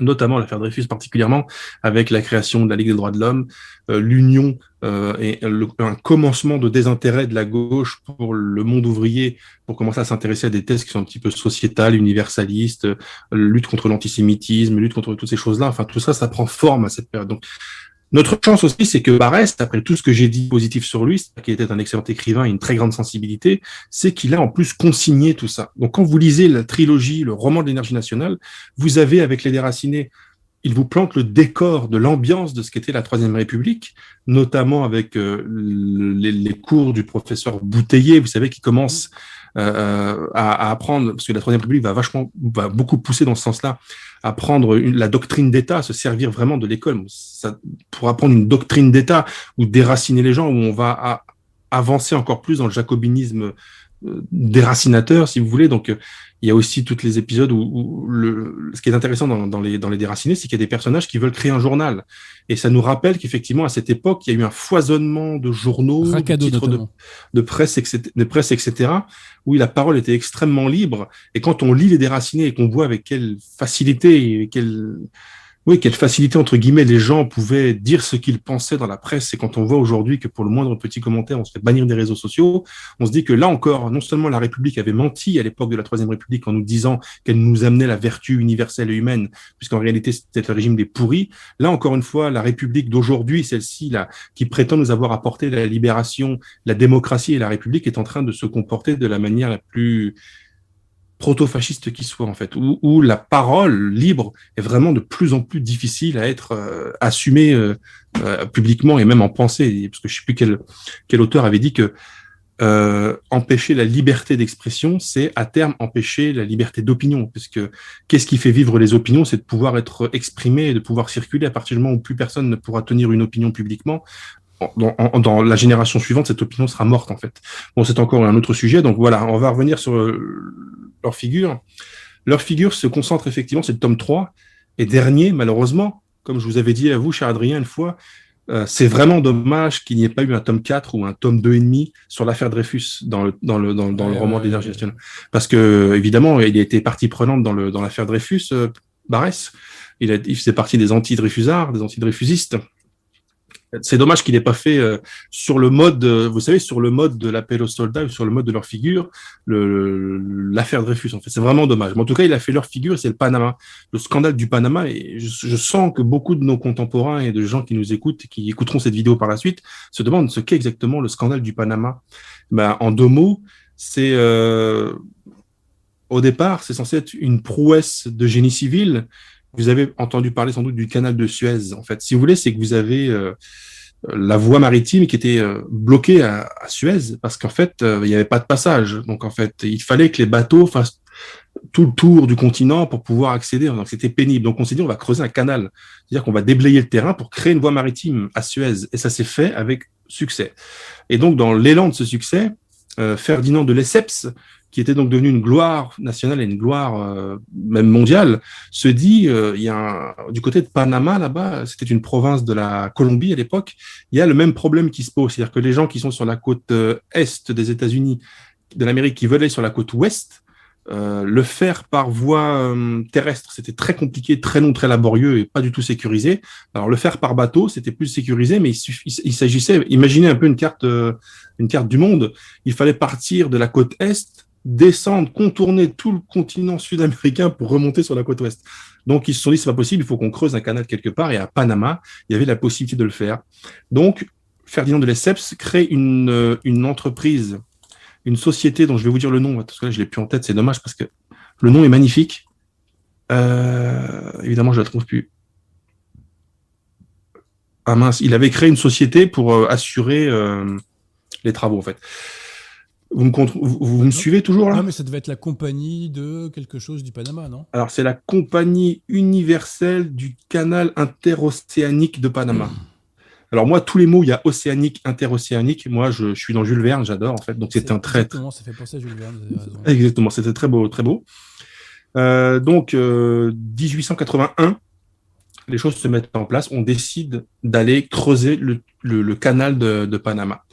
notamment l'affaire Dreyfus particulièrement, avec la création de la Ligue des droits de l'homme, euh, l'union euh, et un commencement de désintérêt de la gauche pour le monde ouvrier, pour commencer à s'intéresser à des thèses qui sont un petit peu sociétales, universalistes, euh, lutte contre l'antisémitisme, lutte contre toutes ces choses-là. Enfin, tout ça, ça prend forme à cette période. Notre chance aussi, c'est que Barès, après tout ce que j'ai dit positif sur lui, qui était un excellent écrivain et une très grande sensibilité, c'est qu'il a en plus consigné tout ça. Donc quand vous lisez la trilogie, le roman de l'énergie nationale, vous avez avec les déracinés, il vous plante le décor de l'ambiance de ce qu'était la Troisième République, notamment avec euh, les, cours du professeur Bouteiller, vous savez, qui commence euh, à, à, apprendre, parce que la Troisième République va vachement, va beaucoup pousser dans ce sens-là, apprendre une, la doctrine d'État, se servir vraiment de l'école pour apprendre une doctrine d'État ou déraciner les gens, où on va avancer encore plus dans le jacobinisme euh, déracinateur, si vous voulez. Donc, euh, il y a aussi tous les épisodes où, le, ce qui est intéressant dans, dans les, dans les déracinés, c'est qu'il y a des personnages qui veulent créer un journal. Et ça nous rappelle qu'effectivement, à cette époque, il y a eu un foisonnement de journaux, de titres de, de, presse, etc., de presse, etc., où la parole était extrêmement libre. Et quand on lit les déracinés et qu'on voit avec quelle facilité et quelle oui, quelle facilité, entre guillemets, les gens pouvaient dire ce qu'ils pensaient dans la presse. Et quand on voit aujourd'hui que pour le moindre petit commentaire, on se fait bannir des réseaux sociaux, on se dit que là encore, non seulement la République avait menti à l'époque de la Troisième République en nous disant qu'elle nous amenait la vertu universelle et humaine, puisqu'en réalité, c'était le régime des pourris. Là, encore une fois, la République d'aujourd'hui, celle-ci, là, qui prétend nous avoir apporté la libération, la démocratie et la République, est en train de se comporter de la manière la plus proto-fasciste qui soit en fait, où, la parole libre est vraiment de plus en plus difficile à être euh, assumée euh, euh, publiquement et même en pensée, parce que je sais plus quel, quel auteur avait dit que empêcher la liberté d'expression, c'est à terme empêcher la liberté d'opinion, puisque qu'est-ce qui fait vivre les opinions, c'est de pouvoir être exprimé et de pouvoir circuler à partir du moment où plus personne ne pourra tenir une opinion publiquement. Dans, dans, la génération suivante, cette opinion sera morte en fait. Bon, c'est encore un autre sujet. Donc voilà, on va revenir sur leur figure. Leur figure se concentre effectivement, c'est le tome 3. Et dernier, malheureusement, comme je vous avais dit à vous, cher Adrien, une fois, euh, c'est vraiment dommage qu'il n'y ait pas eu un tome 4 ou un tome 2,5 sur l'affaire Dreyfus dans le, dans le, dans, le roman de l'énergie nationale. Parce que, évidemment, il a été partie prenante dans l'affaire dans Dreyfus, euh, Barès. Il, a, il faisait partie des anti-Dreyfusards, des anti-Dreyfusistes. C'est dommage qu'il n'ait pas fait euh, sur le mode, vous savez, sur le mode de l'appel aux soldats ou sur le mode de leur figure, l'affaire le, Dreyfus. En fait, c'est vraiment dommage. Mais en tout cas, il a fait leur figure, c'est le Panama, le scandale du Panama. Et je, sens que beaucoup de nos contemporains et de gens qui nous écoutent, qui écouteront cette vidéo par la suite, se demandent ce qu'est exactement le scandale du Panama. Ben, en deux mots, c'est euh, au départ, c'est censé être une prouesse de génie civil vous avez entendu parler sans doute du canal de Suez. En fait, si vous voulez, c'est que vous avez euh, la voie maritime qui était euh, bloquée à, Suez parce qu'en fait, euh, il n'y avait pas de passage. Donc en fait, il fallait que les bateaux fassent tout le tour du continent pour pouvoir accéder. Donc c'était pénible. Donc on s'est dit on va creuser un canal, c'est-à-dire qu'on va déblayer le terrain pour créer une voie maritime à Suez. Et ça s'est fait avec succès. Et donc dans l'élan de ce succès, Ferdinand de Lesseps, qui était donc devenu une gloire nationale et une gloire euh, même mondiale, se dit, euh, il y a du côté de Panama là-bas, c'était une province de la Colombie à l'époque, il y a le même problème qui se pose, c'est-à-dire que les gens qui sont sur la côte euh, est des États-Unis, de l'Amérique, qui veulent aller sur la côte ouest, le faire par voie terrestre, c'était très compliqué, très long, très laborieux et pas du tout sécurisé. Alors le faire par bateau, c'était plus sécurisé, mais il, il s'agissait, imaginez un peu une carte, une carte du monde. Il fallait partir de la côte est descendre, contourner tout le continent sud-américain pour remonter sur la côte ouest. Donc ils se sont dit c'est pas possible, il faut qu'on creuse un canal quelque part et à Panama, il y avait la possibilité de le faire. Donc Ferdinand de Lesseps crée une, euh, une entreprise, une société dont je vais vous dire le nom parce que là je l'ai plus en tête, c'est dommage parce que le nom est magnifique. Euh, évidemment, je la trouve plus. Ah mince, il avait créé une société pour euh, assurer les travaux en fait. Vous me, vous, me suivez toujours là? Ah, mais ça devait être la compagnie de quelque chose du Panama, non? Alors, c'est la compagnie universelle du canal interocéanique de Panama. Hmm. Alors, moi, tous les mots, il y a océanique, interocéanique. Moi, je, suis dans Jules Verne, j'adore, en fait. Donc, c'était un très. Exactement, ça fait penser à Jules Verne. Exactement, c'était très beau, très beau. Euh, donc, 1881, euh, les choses se mettent en place. On décide d'aller creuser le, canal de Panama.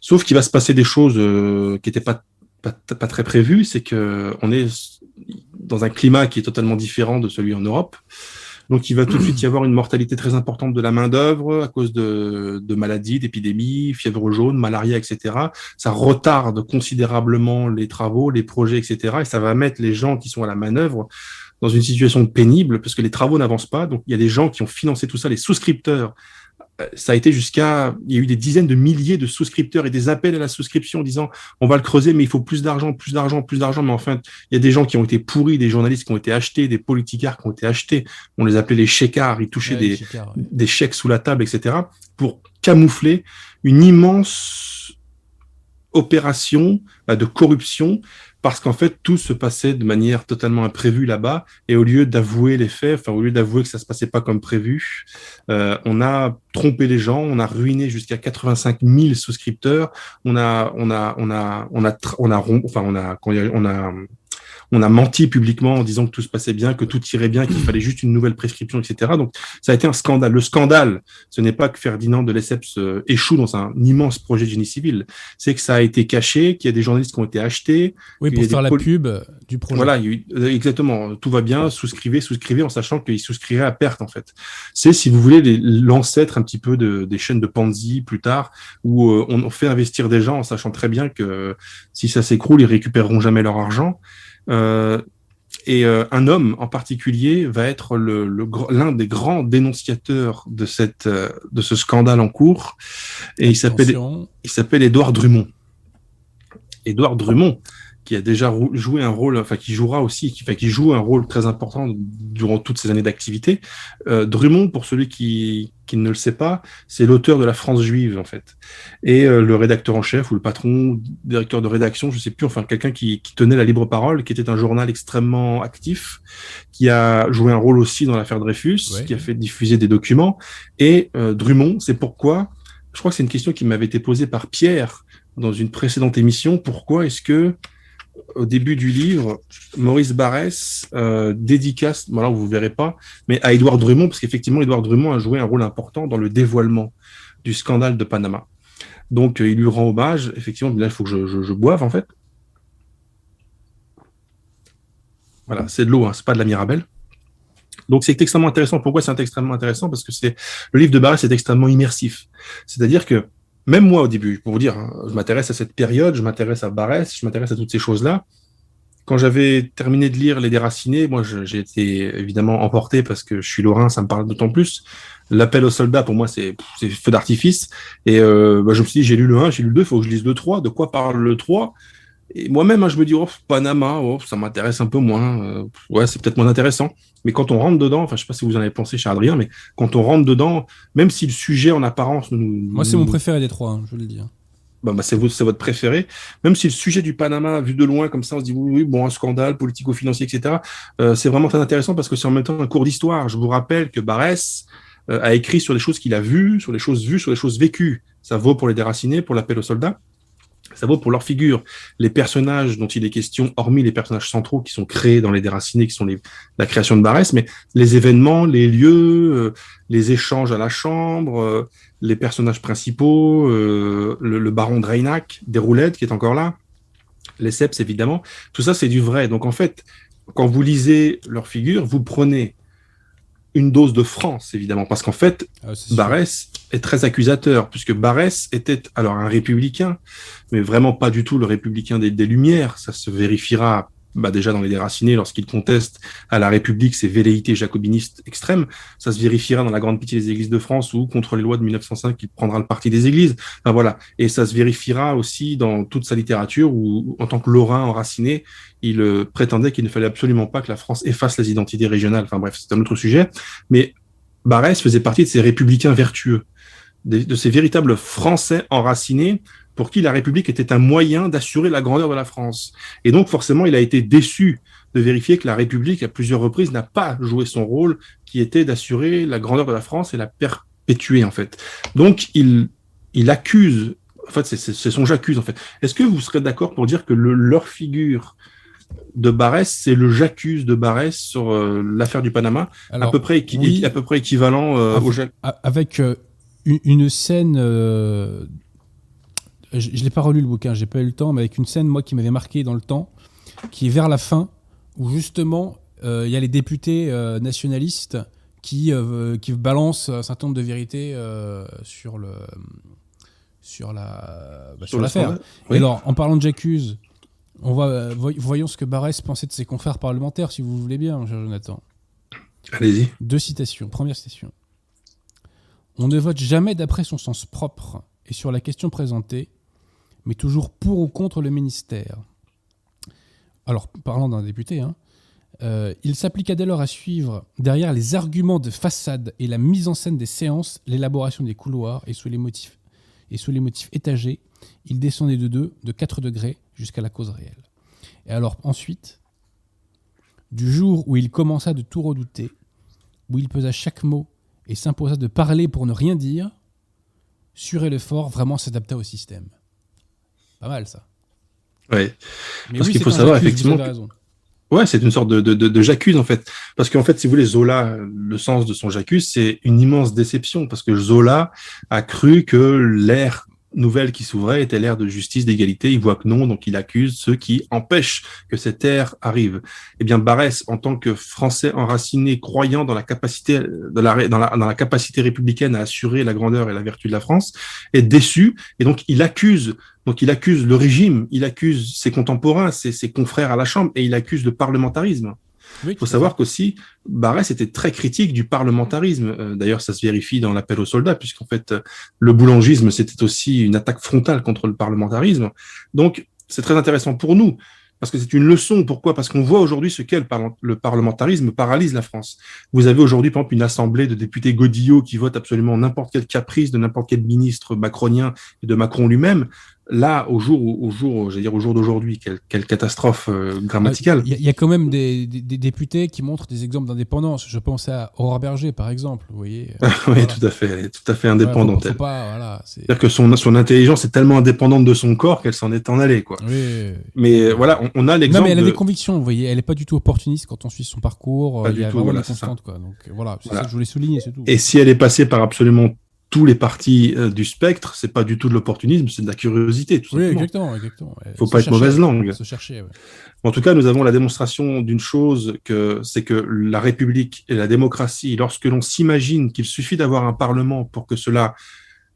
Sauf qu'il va se passer des choses euh, qui n'étaient pas, pas, pas, très prévues, c'est que on est dans un climat qui est totalement différent de celui en Europe. Donc, il va tout de suite y avoir une mortalité très importante de la main-d'œuvre à cause de, de maladies, d'épidémies, fièvre jaune, malaria, etc. Ça retarde considérablement les travaux, les projets, etc. Et ça va mettre les gens qui sont à la manœuvre dans une situation pénible parce que les travaux n'avancent pas. Donc, il y a des gens qui ont financé tout ça, les souscripteurs ça a été jusqu'à, il y a eu des dizaines de milliers de souscripteurs et des appels à la souscription en disant on va le creuser, mais il faut plus d'argent, plus d'argent, plus d'argent. Mais enfin, il y a des gens qui ont été pourris, des journalistes qui ont été achetés, des politicards qui ont été achetés. On les appelait les chécards, ils touchaient des, des chèques sous la table, etc. pour camoufler une immense opération bah, de corruption parce qu'en fait, tout se passait de manière totalement imprévue là-bas, et au lieu d'avouer les faits, enfin, au lieu d'avouer que ça se passait pas comme prévu, euh, on a trompé les gens, on a ruiné jusqu'à 85 000 souscripteurs, on a, on a, on a, on a, on a, on a, on a on a menti publiquement en disant que tout se passait bien, que tout irait bien, qu'il fallait juste une nouvelle prescription, etc. Donc, ça a été un scandale. Le scandale, ce n'est pas que Ferdinand de Lesseps euh, échoue dans un immense projet de génie civil. C'est que ça a été caché, qu'il y a des journalistes qui ont été achetés. Oui, pour faire la pub du projet. Voilà, exactement. Tout va bien, souscrivez, souscrivez, en sachant qu'ils souscriraient à perte, en fait. C'est, si vous voulez, l'ancêtre un petit peu de, des chaînes de Panzi plus tard, où euh, on fait investir des gens en sachant très bien que si ça s'écroule, ils récupéreront jamais leur argent. Euh, et euh, un homme en particulier va être l'un le, des grands dénonciateurs de, cette, euh, de ce scandale en cours. Et il s'appelle, il s'appelle Édouard Drummond. Édouard Drummond, qui a déjà joué un rôle, enfin qui jouera aussi, qui, enfin, qui joue un rôle très important durant toutes ces années d'activité. Euh, Drummond, pour celui qui, qui, ne le sait pas, c'est l'auteur de La France juive en fait, et euh, le rédacteur en chef ou le patron, directeur de rédaction, je sais plus, enfin quelqu'un qui, qui, tenait la libre parole, qui était un journal extrêmement actif, qui a joué un rôle aussi dans l'affaire Dreyfus, qui a fait diffuser des documents. Et euh, Drummond, c'est pourquoi, je crois que c'est une question qui m'avait été posée par Pierre dans une précédente émission. Pourquoi est-ce que au début du livre, Maurice Barrès euh, dédicace, vous ne verrez pas, mais à Édouard Drummond, parce qu'effectivement, Édouard Drummond a joué un rôle important dans le dévoilement du scandale de Panama. Donc, euh, il lui rend hommage. Effectivement, là, il faut que je, boive, en fait. Voilà, c'est de l'eau, hein, c'est pas de la Mirabelle. Donc, c'est extrêmement intéressant. Pourquoi c'est extrêmement intéressant? Parce que c'est le livre de Barrès est extrêmement immersif. C'est-à-dire que même moi au début, pour vous dire, hein, je m'intéresse à cette période, je m'intéresse à Barès, je m'intéresse à toutes ces choses-là. Quand j'avais terminé de lire Les Déracinés, moi j'ai été évidemment emporté parce que je suis lorrain, ça me parle d'autant plus. L'appel aux soldats, pour moi, c'est feu d'artifice. Et euh, bah, je me suis dit, j'ai lu le 1, j'ai lu le 2, il faut que je lise le 3. De quoi parle le 3 et moi-même, hein, je me dis, oh, Panama, oh, ça m'intéresse un peu moins. Euh, ouais, c'est peut-être moins intéressant. Mais quand on rentre dedans, enfin, je sais pas si vous en avez pensé chez Adrien, mais quand on rentre dedans, même si le sujet en apparence nous. Moi, c'est mon préféré des trois, hein, je veux le dire. Bah, bah c'est votre préféré. Même si le sujet du Panama, vu de loin comme ça, on se dit oui, oui bon, un scandale politico-financier, etc. Euh, c'est vraiment très intéressant parce que c'est en même temps un cours d'histoire. Je vous rappelle que Barès euh, a écrit sur les choses qu'il a vues, sur les choses vues, sur les choses vécues. Ça vaut pour les déracinés, pour l'appel aux soldats. Ça vaut pour leur figure. Les personnages dont il est question, hormis les personnages centraux qui sont créés dans les déracinés, qui sont les, la création de Barès, mais les événements, les lieux, euh, les échanges à la chambre, euh, les personnages principaux, euh, le, baron Dreynac, des roulettes qui est encore là, les Seps évidemment, tout ça c'est du vrai. Donc en fait, quand vous lisez leur figure, vous prenez une dose de France, évidemment, parce qu'en fait, ah, Barès est très accusateur, puisque Barès était alors un républicain, mais vraiment pas du tout le républicain des, Lumières. Ça se vérifiera bah déjà dans les déracinés, lorsqu'il conteste à la République ses velléités jacobinistes extrêmes, ça se vérifiera dans la Grande Pitié des Églises de France ou contre les lois de 1905, il prendra le parti des Églises. Enfin, voilà. Et ça se vérifiera aussi dans toute sa littérature où, en tant que Lorrain enraciné, il euh, prétendait qu'il ne fallait absolument pas que la France efface les identités régionales. Enfin bref, c'est un autre sujet. Mais Barès faisait partie de ces républicains vertueux, de ces véritables Français enracinés pour qui la République était un moyen d'assurer la grandeur de la France. Et donc forcément, il a été déçu de vérifier que la République, à plusieurs reprises, n'a pas joué son rôle qui était d'assurer la grandeur de la France et la perpétuer, en fait. Donc, il, il accuse, en fait, c'est son j'accuse, en fait. Est-ce que vous serez d'accord pour dire que le, leur figure de Barès, c'est le j'accuse de Barès sur euh, l'affaire du Panama, à, peu près à peu près équivalent euh, au Avec euh, une, scène je, ne l'ai pas relu le bouquin, j'ai pas eu le temps, mais avec une scène moi qui m'avait marqué dans le temps, qui est vers la fin, où justement euh, il y a les députés euh, nationalistes qui, euh, qui balancent un certain nombre de vérités sur le sur la bah, sur, l'affaire. alors en parlant de j'accuse, on va voyons ce que Barès pensait de ses confrères parlementaires, si vous voulez bien, Jonathan. Allez-y. Deux citations. Première citation. On ne vote jamais d'après son sens propre, et sur la question présentée, mais toujours pour ou contre le ministère. Alors, parlant d'un député, hein, euh, il s'appliqua dès lors à suivre, derrière les arguments de façade et la mise en scène des séances, l'élaboration des couloirs et sous les motifs, et sous les motifs étagés, il descendait de 2, de 4 degrés jusqu'à la cause réelle. Et alors ensuite, du jour où il commença de tout redouter, où il pesa chaque mot et s'imposa de parler pour ne rien dire, sur et le fort vraiment s'adapta au système. Pas mal ça. Ouais. Parce qu'il faut savoir effectivement. Ouais, c'est une sorte de, de, de, j'accuse en fait. Parce qu'en fait, si vous voulez, Zola, le sens de son j'accuse, c'est une immense déception parce que Zola a cru que l'ère nouvelle qui s'ouvrait était l'ère de justice, d'égalité. Il voit que non, donc il accuse ceux qui empêchent que cette ère arrive. Eh bien, Barès, en tant que Français enraciné, croyant dans la capacité dans la, dans la capacité républicaine à assurer la grandeur et la vertu de la France, est déçu et donc il accuse. Donc il accuse le régime, il accuse ses contemporains, ses, ses confrères à la Chambre et il accuse le parlementarisme. Il faut savoir qu'aussi, Barès était très critique du parlementarisme. Euh, d'ailleurs, ça se vérifie dans l'appel aux soldats, puisqu'en fait, euh, le boulangisme, c'était aussi une attaque frontale contre le parlementarisme. Donc, c'est très intéressant pour nous, parce que c'est une leçon. Pourquoi? Parce qu'on voit aujourd'hui ce qu'est le, parlementarisme paralyse la France. Vous avez aujourd'hui, par exemple, une assemblée de députés Godillot qui votent absolument n'importe quel caprice de n'importe quel ministre macronien et de Macron lui-même là, au jour, au jour, dire au jour d'aujourd'hui, quelle, quelle, catastrophe euh, grammaticale. Il y, a quand même des, des, députés qui montrent des exemples d'indépendance. Je pense à Aurore Berger, par exemple. Vous voyez. oui, tout à fait. Elle est tout à fait indépendante. C'est-à-dire que son, son intelligence est tellement indépendante de son corps qu'elle s'en est en allée, quoi. Oui. Mais voilà, on, a l'exemple. Non, mais elle a des convictions. Vous voyez, elle n'est pas du tout opportuniste quand on suit son parcours. Pas du tout. Voilà, constante, quoi. Donc voilà, c'est ça que je voulais souligner, c'est tout. Et si elle est passée par absolument tous les partis euh, du spectre, c'est pas du tout de l'opportunisme, c'est de la curiosité. Tout oui, exactement, exactement. Faut pas être mauvaise langue. Se chercher, En tout cas, nous avons la démonstration d'une chose que c'est que la République et la démocratie, lorsque l'on s'imagine qu'il suffit d'avoir un parlement pour que cela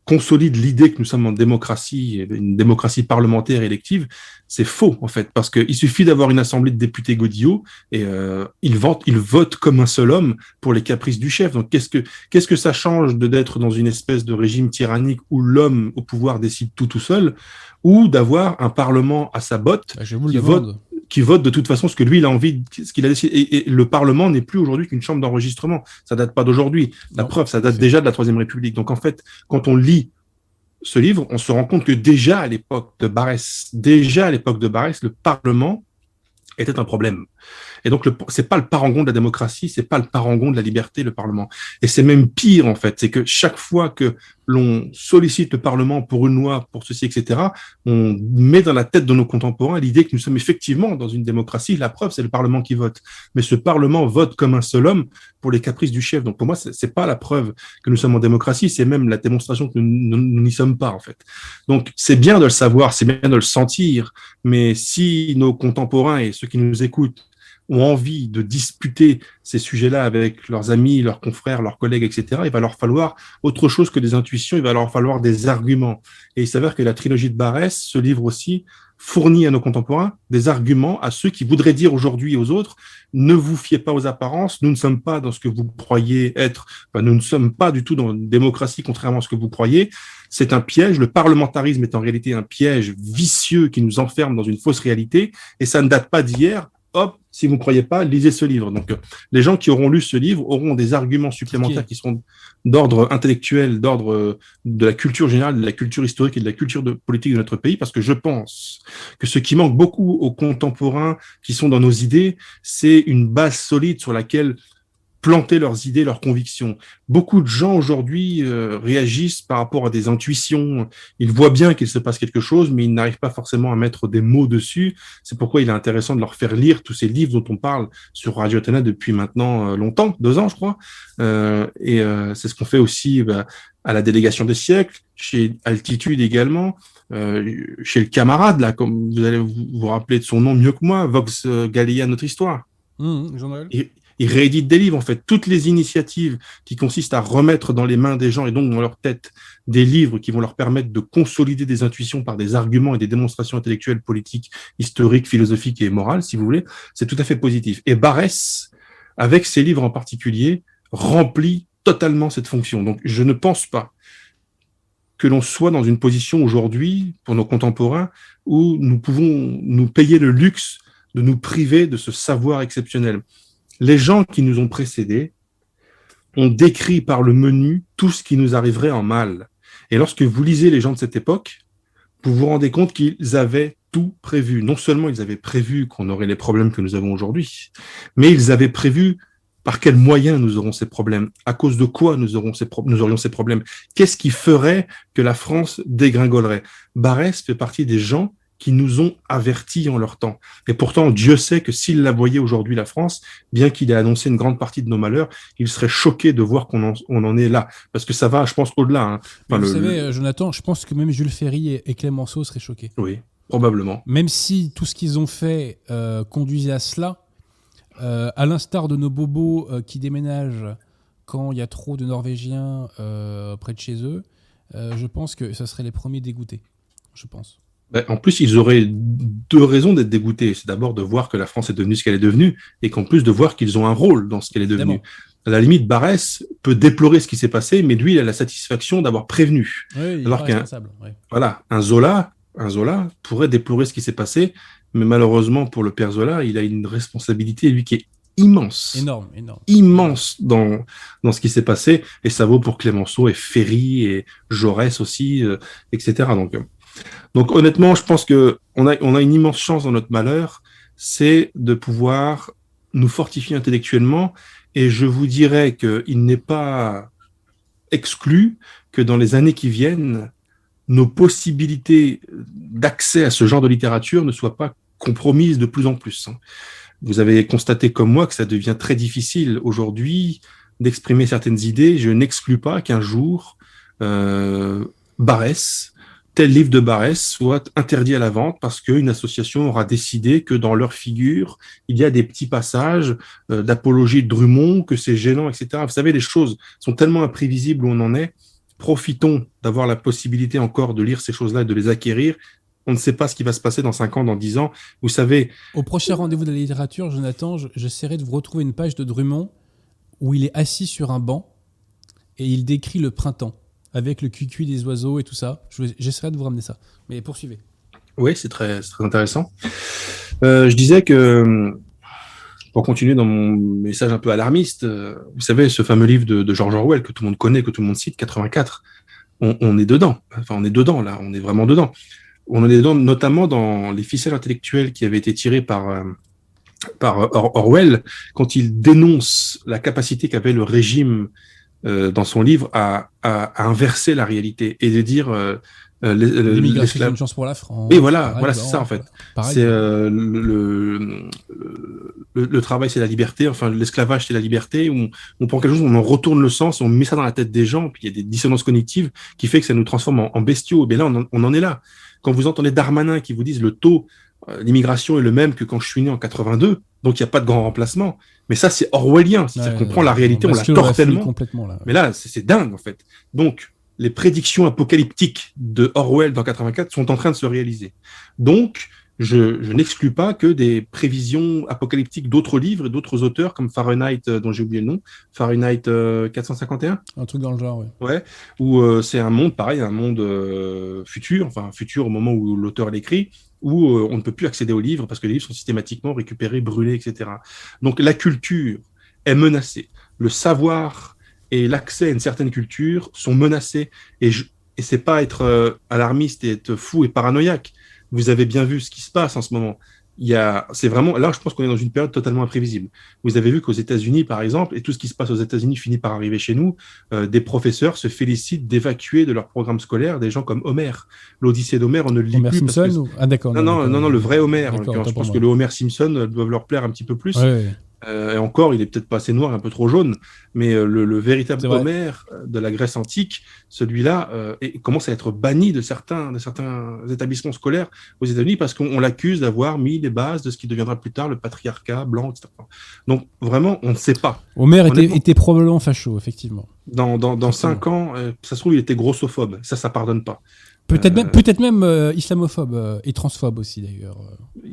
consolide l'idée que nous sommes en démocratie, une démocratie parlementaire élective, c'est faux en fait, parce qu'il suffit d'avoir une assemblée de députés Godillot et euh, ils, votent, ils votent comme un seul homme pour les caprices du chef. Donc qu'est-ce que qu'est-ce que ça change de d'être dans une espèce de régime tyrannique où l'homme au pouvoir décide tout tout seul, ou d'avoir un parlement à sa botte bah, qui vote qui vote de toute façon ce que lui il a envie, ce qu'il a décidé. Et, le Parlement n'est plus aujourd'hui qu'une chambre d'enregistrement. Ça date pas d'aujourd'hui. La preuve, ça date déjà de la Troisième République. Donc en fait, quand on lit ce livre, on se rend compte que déjà à l'époque de Barès, déjà à l'époque de Barès, le Parlement était un problème. Et donc, c'est pas le parangon de la démocratie, c'est pas le parangon de la liberté, le Parlement. Et c'est même pire, en fait. C'est que chaque fois que l'on sollicite le Parlement pour une loi, pour ceci, etc., on met dans la tête de nos contemporains l'idée que nous sommes effectivement dans une démocratie. La preuve, c'est le Parlement qui vote. Mais ce Parlement vote comme un seul homme pour les caprices du chef. Donc, pour moi, c'est pas la preuve que nous sommes en démocratie, c'est même la démonstration que nous n'y sommes pas, en fait. Donc, c'est bien de le savoir, c'est bien de le sentir, mais si nos contemporains et ceux qui nous écoutent ont envie de disputer ces sujets-là avec leurs amis, leurs confrères, leurs collègues, etc., il va leur falloir autre chose que des intuitions, il va leur falloir des arguments. Et il s'avère que la trilogie de Barès, ce livre aussi, fournit à nos contemporains des arguments à ceux qui voudraient dire aujourd'hui aux autres ne vous fiez pas aux apparences, nous ne sommes pas dans ce que vous croyez être, nous ne sommes pas du tout dans une démocratie contrairement à ce que vous croyez. C'est un piège. Le parlementarisme est en réalité un piège vicieux qui nous enferme dans une fausse réalité et ça ne date pas d'hier hop, si vous ne croyez pas, lisez ce livre. Donc, les gens qui auront lu ce livre auront des arguments supplémentaires qui seront d'ordre intellectuel, d'ordre euh, de la culture générale, de la culture historique et de la culture de, politique de notre pays, parce que je pense que ce qui manque beaucoup aux contemporains qui sont dans nos idées, c'est une base solide sur laquelle planter leurs idées, leurs convictions. Beaucoup de gens aujourd'hui euh, réagissent par rapport à des intuitions. Ils voient bien qu'il se passe quelque chose, mais ils n'arrivent pas forcément à mettre des mots dessus. C'est pourquoi il est intéressant de leur faire lire tous ces livres dont on parle sur Radio Athéna depuis maintenant euh, longtemps, deux ans je crois. Euh, et c'est ce qu'on fait aussi bah, à la délégation des siècles, chez Altitude également. chez le camarade, là, comme vous allez vous, vous rappeler de son nom mieux que moi, Vox Gallia, notre histoire. Mmh, il réédite des livres. En fait, toutes les initiatives qui consistent à remettre dans les mains des gens et donc dans leur tête des livres qui vont leur permettre de consolider des intuitions par des arguments et des démonstrations intellectuelles, politiques, historiques, philosophiques et morales, si vous voulez, c'est tout à fait positif. Et Barès, avec ses livres en particulier, remplit totalement cette fonction. Donc, je ne pense pas que l'on soit dans une position aujourd'hui, pour nos contemporains, où nous pouvons nous payer le luxe de nous priver de ce savoir exceptionnel les gens qui nous ont précédés ont décrit par le menu tout ce qui nous arriverait en mal. Et lorsque vous lisez les gens de cette époque, vous vous rendez compte qu'ils avaient tout prévu. Non seulement ils avaient prévu qu'on aurait les problèmes que nous avons aujourd'hui, mais ils avaient prévu par quels moyens nous aurons ces problèmes, à cause de quoi nous, nous aurions ces problèmes, qu'est-ce qui ferait que la France dégringolerait? Barès fait partie des gens qui nous ont avertis en leur temps. Et pourtant, Dieu sait que s'il la voyait aujourd'hui, la France, bien qu'il ait annoncé une grande partie de nos malheurs, il serait choqué de voir qu'on en, on en est là. Parce que ça va, je pense, au-delà. Hein. Enfin, vous savez, euh, Jonathan, je pense que même Jules Ferry et, Clémenceau seraient choqués. Oui, probablement. Même si tout ce qu'ils ont fait euh, conduisait à cela, euh, à l'instar de nos bobos qui déménagent quand il y a trop de Norvégiens près de chez eux, je pense que ça serait les premiers dégoûtés. Je pense. Ben, en plus, ils auraient deux raisons d'être dégoûtés. C'est d'abord de voir que la France est devenue ce qu'elle est devenue, et qu'en plus de voir qu'ils ont un rôle dans ce qu'elle est devenue. À la limite, Barès peut déplorer ce qui s'est passé, mais lui, il a la satisfaction d'avoir prévenu. Oui, Alors qu'un voilà, un Zola, un Zola pourrait déplorer ce qui s'est passé, mais malheureusement pour le père Zola, il a une responsabilité lui qui est immense, énorme, énorme, immense dans dans ce qui s'est passé, et ça vaut pour Clémenceau et Ferry et Jaurès aussi, euh, etc. Donc donc honnêtement, je pense que on a, on a une immense chance dans notre malheur, c'est de pouvoir nous fortifier intellectuellement. Et je vous dirais qu'il n'est pas exclu que dans les années qui viennent, nos possibilités d'accès à ce genre de littérature ne soient pas compromises de plus en plus. Hein. Vous avez constaté comme moi que ça devient très difficile aujourd'hui d'exprimer certaines idées. Je n'exclus pas qu'un jour, euh, Barès tel livre de Barès soit interdit à la vente parce qu'une association aura décidé que dans leur figure, il y a des petits passages euh, d'apologie de Drummond, que c'est gênant, etc. Vous savez, les choses sont tellement imprévisibles où on en est. Profitons d'avoir la possibilité encore de lire ces choses-là et de les acquérir. On ne sait pas ce qui va se passer dans 5 ans, dans 10 ans. Vous savez. Au prochain rendez-vous de la littérature, Jonathan, j'essaierai de vous retrouver une page de Drummond où il est assis sur un banc et il décrit le printemps avec le cuicui des oiseaux et tout ça. J'essaierai de vous ramener ça. Mais poursuivez. Oui, c'est très, très intéressant. Euh, je disais que, pour continuer dans mon message un peu alarmiste, euh, vous savez, ce fameux livre de, George Orwell que tout le monde connaît, que tout le monde cite, 84, on, est dedans. Enfin, on est dedans, là, on est vraiment dedans. On est dedans, notamment dans les ficelles intellectuelles qui avaient été tirées par, euh, par Orwell, quand il dénonce la capacité qu'avait le régime euh, dans son livre à, à, à, inverser la réalité et de dire euh, euh l'immigration c'est une chance pour la France. Oui, voilà, voilà, c'est ça en fait. C'est euh, le, le, le, travail, c'est la liberté. Enfin, l'esclavage, c'est la liberté. On, on prend quelque chose, on en retourne le sens, on met ça dans la tête des gens, puis il y a des dissonances cognitives qui fait que ça nous transforme en, en bestiaux. Bien là, on en, on en est là. Quand vous entendez Darmanin qui vous disent le taux l'immigration est le même que quand je suis né en 82, donc il n'y a pas de grand remplacement. Mais ça, c'est orwellien. C'est-à-dire qu'on prend la réalité, on la tord tellement. Mais là, c'est dingue, en fait. Donc, les prédictions apocalyptiques de Orwell dans 84 sont en train de se réaliser. Donc, je, je n'exclus pas que des prévisions apocalyptiques d'autres livres et d'autres auteurs, comme Fahrenheit, euh, dont j'ai oublié le nom, Fahrenheit 451 euh, Un truc dans le genre, oui. Ouais, où euh, c'est un monde, pareil, un monde futur, enfin futur au moment où l'auteur l'écrit, où on ne peut plus accéder aux livres parce que les livres sont systématiquement récupérés, brûlés, etc. Donc la culture est menacée. Le savoir et l'accès à une certaine culture sont menacés. Et, je, et c'est pas être alarmiste et être fou et paranoïaque vous avez bien vu ce qui se passe en ce moment. Il y a, c'est vraiment, là, je pense qu'on est dans une période totalement imprévisible. Vous avez vu qu'aux États-Unis, par exemple, et tout ce qui se passe aux États-Unis finit par arriver chez nous, euh, des professeurs se félicitent d'évacuer de leur programme scolaire des gens comme Homer. L'Odyssée d'Homer, on ne le lit Homer plus. Simpson Ah, d'accord. Non, non, non, non, le vrai Homer. Je pense que le Homer Simpson euh, doit leur plaire un petit peu plus. Euh, et encore, il est peut-être pas assez noir, un peu trop jaune, mais euh, le, véritable Homère euh, de la Grèce antique, celui-là, commence à être banni de certains, de certains établissements scolaires aux États-Unis parce qu'on l'accuse d'avoir mis les bases de ce qui deviendra plus tard le patriarcat blanc, etc. Donc vraiment, on ne sait pas. Homère était, probablement facho, effectivement. Dans, dans, dans cinq ans, ça se trouve, il était grossophobe. Ça, ça pardonne pas. Peut-être même, peut-être même islamophobe et transphobe aussi d'ailleurs.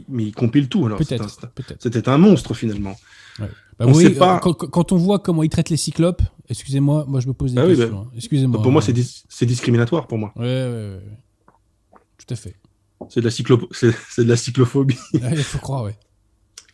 Mais il compile tout alors. Peut-être. C'était un monstre finalement. Bah on sait pas... quand, on voit comment ils traitent les cyclopes, excusez-moi, moi je me pose des bah questions. Bah, hein. Excusez-moi. Pour moi, c'est, c'est discriminatoire pour moi. Ouais, ouais, ouais. Tout à fait. C'est de la, cyclo... c'est, de la cyclophobie. Il faut croire, ouais.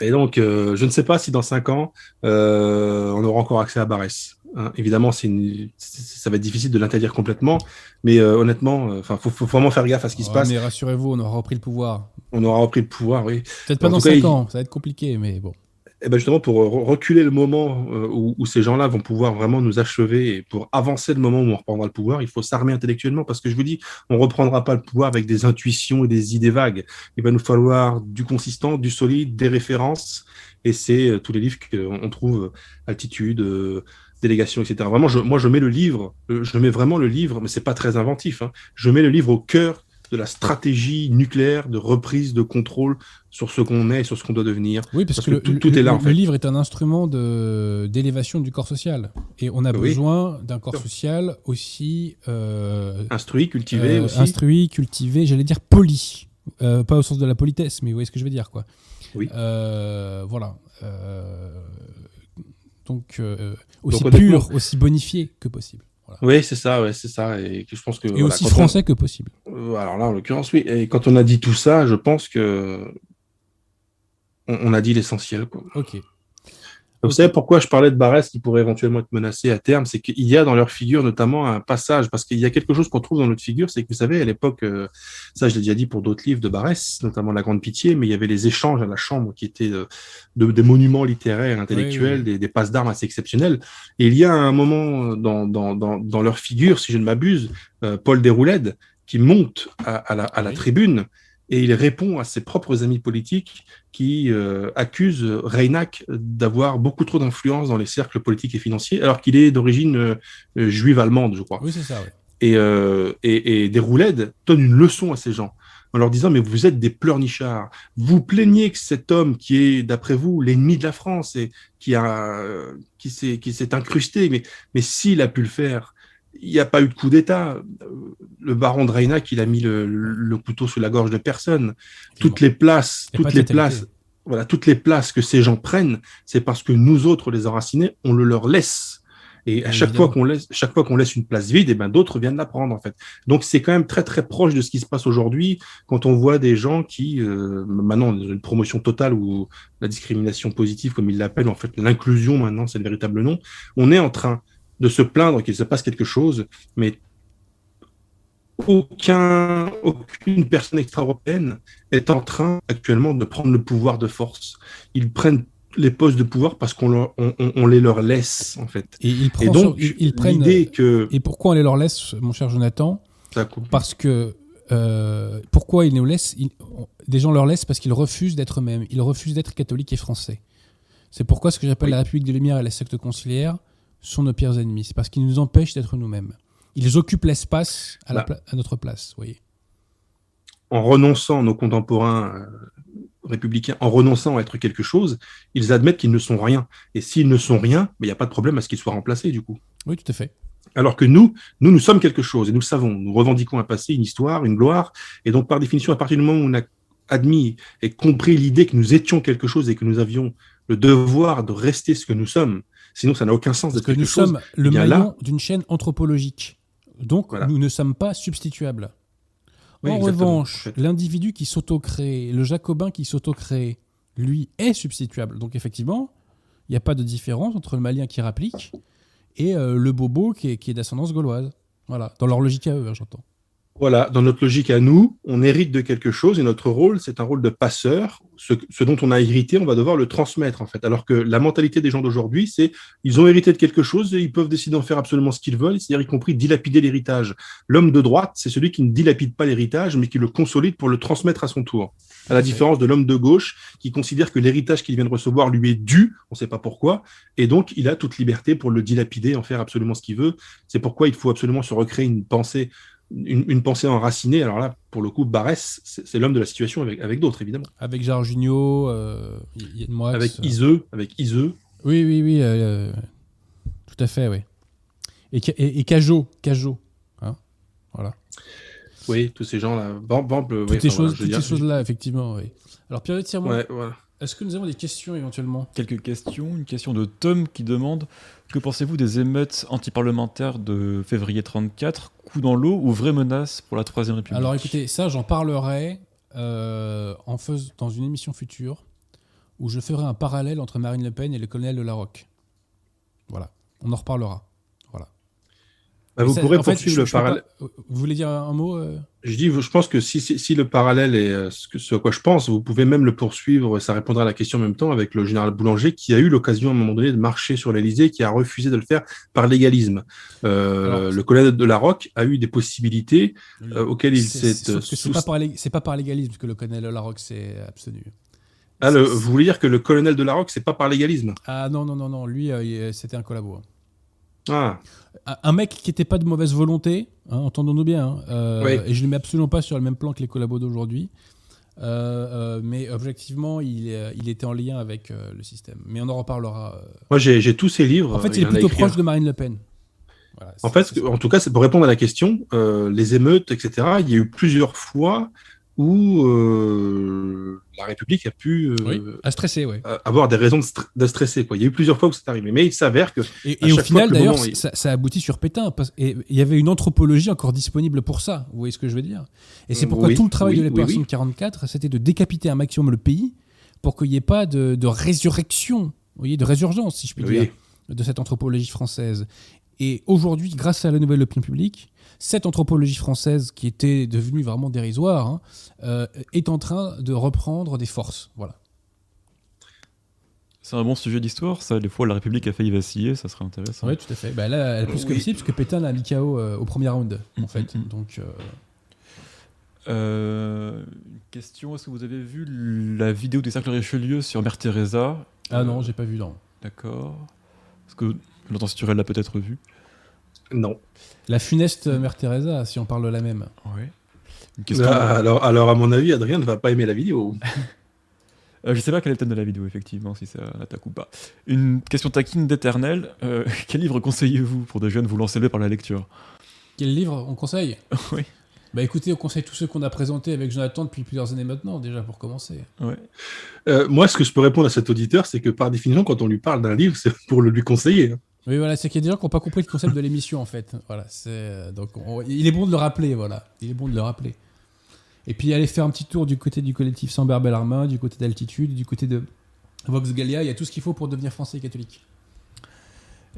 Et donc, euh, je ne sais pas si dans 5 ans, euh, on aura encore accès à Barès. Hein. évidemment, une... ça va être difficile de l'interdire complètement, mais euh, honnêtement, enfin, faut, faut, vraiment faire gaffe à ce qui se passe. Mais rassurez-vous, on aura repris le pouvoir. On aura repris le pouvoir, oui. Peut-être pas dans 5 ans, ça va être compliqué, mais bon. Eh ben justement, pour reculer le moment euh, où, ces gens-là vont pouvoir vraiment nous achever et pour avancer le moment où on reprendra le pouvoir, il faut s'armer intellectuellement parce que je vous dis, on reprendra pas le pouvoir avec des intuitions et des idées vagues. Il va nous falloir du consistant, du solide, des références et c'est euh, tous les livres qu'on trouve, altitude, euh, délégation, etc. Vraiment, moi, je mets le livre, je mets vraiment le livre, mais c'est pas très inventif. Hein, je mets le livre au cœur de la stratégie nucléaire de reprise de contrôle sur ce qu'on est et sur ce qu'on doit devenir. Oui, parce, que, tout, est là. Le, livre est un instrument d'élévation du corps social. Et on a besoin d'un corps social aussi. Euh, instruit, cultivé euh, aussi. Instruit, cultivé, j'allais dire poli. Euh, pas au sens de la politesse, mais vous voyez ce que je veux dire, quoi. Oui. voilà. donc, aussi pur, aussi bonifié que possible. Oui, c'est ça, ouais, c'est ça. Et je pense que, et aussi français que possible. Euh, alors là, en l'occurrence, oui. Et quand on a dit tout ça, je pense que on, a dit l'essentiel. Ok. Vous savez pourquoi je parlais de Barès qui pourrait éventuellement être menacé à terme? C'est qu'il y a dans leur figure notamment un passage, parce qu'il y a quelque chose qu'on trouve dans notre figure, c'est que vous savez, à l'époque, euh, ça je l'ai déjà dit pour d'autres livres de Barès, notamment La Grande Pitié, mais il y avait les échanges à la Chambre qui étaient euh, de, des monuments littéraires, intellectuels, Des, des, passes d'armes assez exceptionnelles. Et il y a un moment dans, dans, dans, dans leur figure, si je ne m'abuse, euh, Paul Déroulède, qui monte à, à, la, à la tribune et il répond à ses propres amis politiques qui euh, accusent Reynac d'avoir beaucoup trop d'influence dans les cercles politiques et financiers, alors qu'il est d'origine euh, juive allemande, je crois. Oui, c'est ça. Et, euh, et, et donne une leçon à ces gens en leur disant mais vous êtes des pleurnichards. Vous plaignez que cet homme qui est d'après vous l'ennemi de la France et qui a qui s'est qui s'est incrusté, mais mais s'il a pu le faire, il n'y a pas eu de coup d'État. Le baron de Reynac, il a mis le, couteau sous la gorge de personne. Toutes les places, toutes les places, voilà, toutes les places que ces gens prennent, c'est parce que nous autres, les enracinés, on le leur laisse. Et à chaque fois qu'on laisse, chaque fois qu'on laisse une place vide, et eh ben d'autres viennent la prendre en fait. Donc c'est quand même très très proche de ce qui se passe aujourd'hui quand on voit des gens qui euh, maintenant une promotion totale ou la discrimination positive comme ils l'appellent en fait l'inclusion maintenant c'est le véritable nom. On est en train de se plaindre qu'il se passe quelque chose, mais aucun, aucune personne extra-européenne est en train actuellement de prendre le pouvoir de force. Ils prennent les postes de pouvoir parce qu'on on, les leur laisse en fait. Et, ils donc ils, prennent que et pourquoi on les leur laisse, mon cher Jonathan? Parce que euh, pourquoi ils nous laissent? Des gens leur laissent parce qu'ils refusent d'être eux-mêmes. Ils refusent d'être catholiques et français. C'est pourquoi ce que j'appelle la République des Lumières et la secte conciliaire sont nos pires ennemis. C'est parce qu'ils nous empêchent d'être nous-mêmes. Ils occupent l'espace à, bah. à, notre place, voyez. En renonçant, nos contemporains euh, républicains, en renonçant à être quelque chose, ils admettent qu'ils ne sont rien. Et s'ils ne sont rien, il n'y a pas de problème à ce qu'ils soient remplacés, du coup. Oui, tout à fait. Alors que nous, nous, nous sommes quelque chose, et nous le savons. Nous revendiquons un passé, une histoire, une gloire. Et donc, par définition, à partir du moment où on a admis et compris l'idée que nous étions quelque chose et que nous avions le devoir de rester ce que nous sommes, Sinon, ça n'a aucun sens Parce que nous sommes le maillon d'une chaîne anthropologique. Donc, nous ne sommes pas substituables. en revanche, l'individu qui s'auto-crée, le jacobin qui s'auto-crée, lui est substituable. Donc, effectivement, il n'y a pas de différence entre le malien qui rapplique et euh, le bobo qui est, d'ascendance gauloise. Voilà, dans leur logique à eux, hein, j'entends. Voilà, dans notre logique à nous, on hérite de quelque chose et notre rôle, c'est un rôle de passeur. Ce, dont on a hérité, on va devoir le transmettre en fait. Alors que la mentalité des gens d'aujourd'hui, c'est ils ont hérité de quelque chose et ils peuvent décider d'en faire absolument ce qu'ils veulent, c'est-à-dire y compris dilapider l'héritage. L'homme de droite, c'est celui qui ne dilapide pas l'héritage, mais qui le consolide pour le transmettre à son tour. À la différence de l'homme de gauche, qui considère que l'héritage qu'il vient de recevoir lui est dû, on ne sait pas pourquoi, et donc il a toute liberté pour le dilapider, en faire absolument ce qu'il veut. C'est pourquoi il faut absolument se recréer une pensée une, pensée enracinée. Alors là, pour le coup, Barès, c'est l'homme de la situation avec, avec d'autres, évidemment. Avec Jarginio, euh, Avec Iseux, avec Iseux. Oui, oui, oui. Euh, tout à fait, oui. Et, et, et Cajot, Cajot. Hein voilà. Oui, tous ces gens-là. Toutes ces choses, toutes ces choses-là, effectivement, oui. Alors, Pierre, tiens-moi. Ouais, voilà. Est-ce que nous avons des questions éventuellement? Quelques questions. Une question de Tom qui demande Que pensez-vous des émeutes antiparlementaires de février 34 Coup dans l'eau ou vraie menace pour la Troisième République? Alors écoutez, ça j'en parlerai euh, dans une émission future où je ferai un parallèle entre Marine Le Pen et le colonel de Larocque. Voilà, on en reparlera. Bah, vous Ça, pourrez fait, poursuivre le parallèle. pas- Vous voulez dire un mot euh Je dis, je pense que si, si, si le parallèle est euh, ce, que- ce à quoi je pense, vous pouvez même le poursuivre, ça répondra à la question en même temps, avec le général Boulanger qui a eu l'occasion à un moment donné de marcher sur l'Elysée, qui a refusé de le faire par légalisme. Euh, Alors, le colonel de la Roque a eu des possibilités euh, auxquelles il s'est c'est- sous- pas par pas par légalisme que le colonel Larocque c'est absolu. Ah, le- C'est- vous voulez dire que le colonel de la Roque, c'est pas par légalisme? Ah non non non non, lui euh, c'était un collabo. Ah, Un- mec qui était pas de mauvaise volonté, hein, entendons-nous bien, hein, euh, Oui. et je le mets absolument pas sur le même plan que les collabos d'aujourd'hui. Euh, euh, mais objectivement, il, était en lien avec le système. Mais on en reparlera. moi j'ai tous ces livres. En fait, il est plutôt proche de Marine Le Pen. Voilà, En fait, en tout cas, pour répondre à la question, les émeutes, etc., il y a eu plusieurs fois où euh, la République a pu euh, Oui, à stresser, ouais. euh, avoir des raisons de, stre- de stresser. Quoi. Il y a eu plusieurs fois où c'est arrivé. Mais il s'avère que Et, à et au final, d'ailleurs, est- ça, ça aboutit sur Pétain. Parce, et il y avait une anthropologie encore disponible pour ça. Vous voyez ce que je veux dire Et c'est pourquoi Oui, tout le travail oui, de l'opération oui. de 44, c'était de décapiter un maximum le pays pour qu'il n'y ait pas de, de résurrection, vous voyez, de résurgence, si je puis dire, de cette anthropologie française. Et aujourd'hui, grâce à la nouvelle opinion publique, cette anthropologie française, qui était devenue vraiment dérisoire, hein, euh, est en train de reprendre des forces. Voilà. C'est un bon sujet d'histoire, ça. Des fois, la République a failli vaciller, ça serait intéressant. Oui, tout à fait. Bah, là, elle a plus que Oui. possible, parce que Pétain l'a mis KO euh, au premier round, en Mm, fait. mm, mm. Donc, euh, Euh, une question est-ce que vous avez vu la vidéo des cercles Richelieu sur Mère Teresa? Ah non, j'ai pas vu, non. D'accord. Est-ce que Jonathan Sturel l'a peut-être vu? Non. La funeste Mère Teresa, si on parle de la même. Oui. Une question. Ah, alors, alors, à mon avis, Adrien ne va pas aimer la vidéo. Euh, je sais pas quel est le thème de la vidéo, effectivement, si ça attaque ou pas. Une question taquine d'éternel. Euh, quel livre conseillez-vous pour des jeunes vous lancer par la lecture? Quel livre on conseille? Oui. Bah écoutez, on conseille tous ceux qu'on a présentés avec Jonathan depuis plusieurs années maintenant, déjà pour commencer. Ouais. Euh, moi, ce que je peux répondre à cet auditeur, c'est que par définition, quand on lui parle d'un livre, c'est pour le lui conseiller. hein. Oui, voilà, c'est qu'il y a des gens qui n'ont pas compris le concept de l'émission en fait. Voilà, c'est euh, donc on- il est bon de le rappeler, voilà. Il est bon de le rappeler. Et puis aller faire un petit tour du côté du collectif Samber Bellarmin, du côté d'Altitude, du côté de Vox Gallia, il y a tout ce qu'il faut pour devenir français et catholique.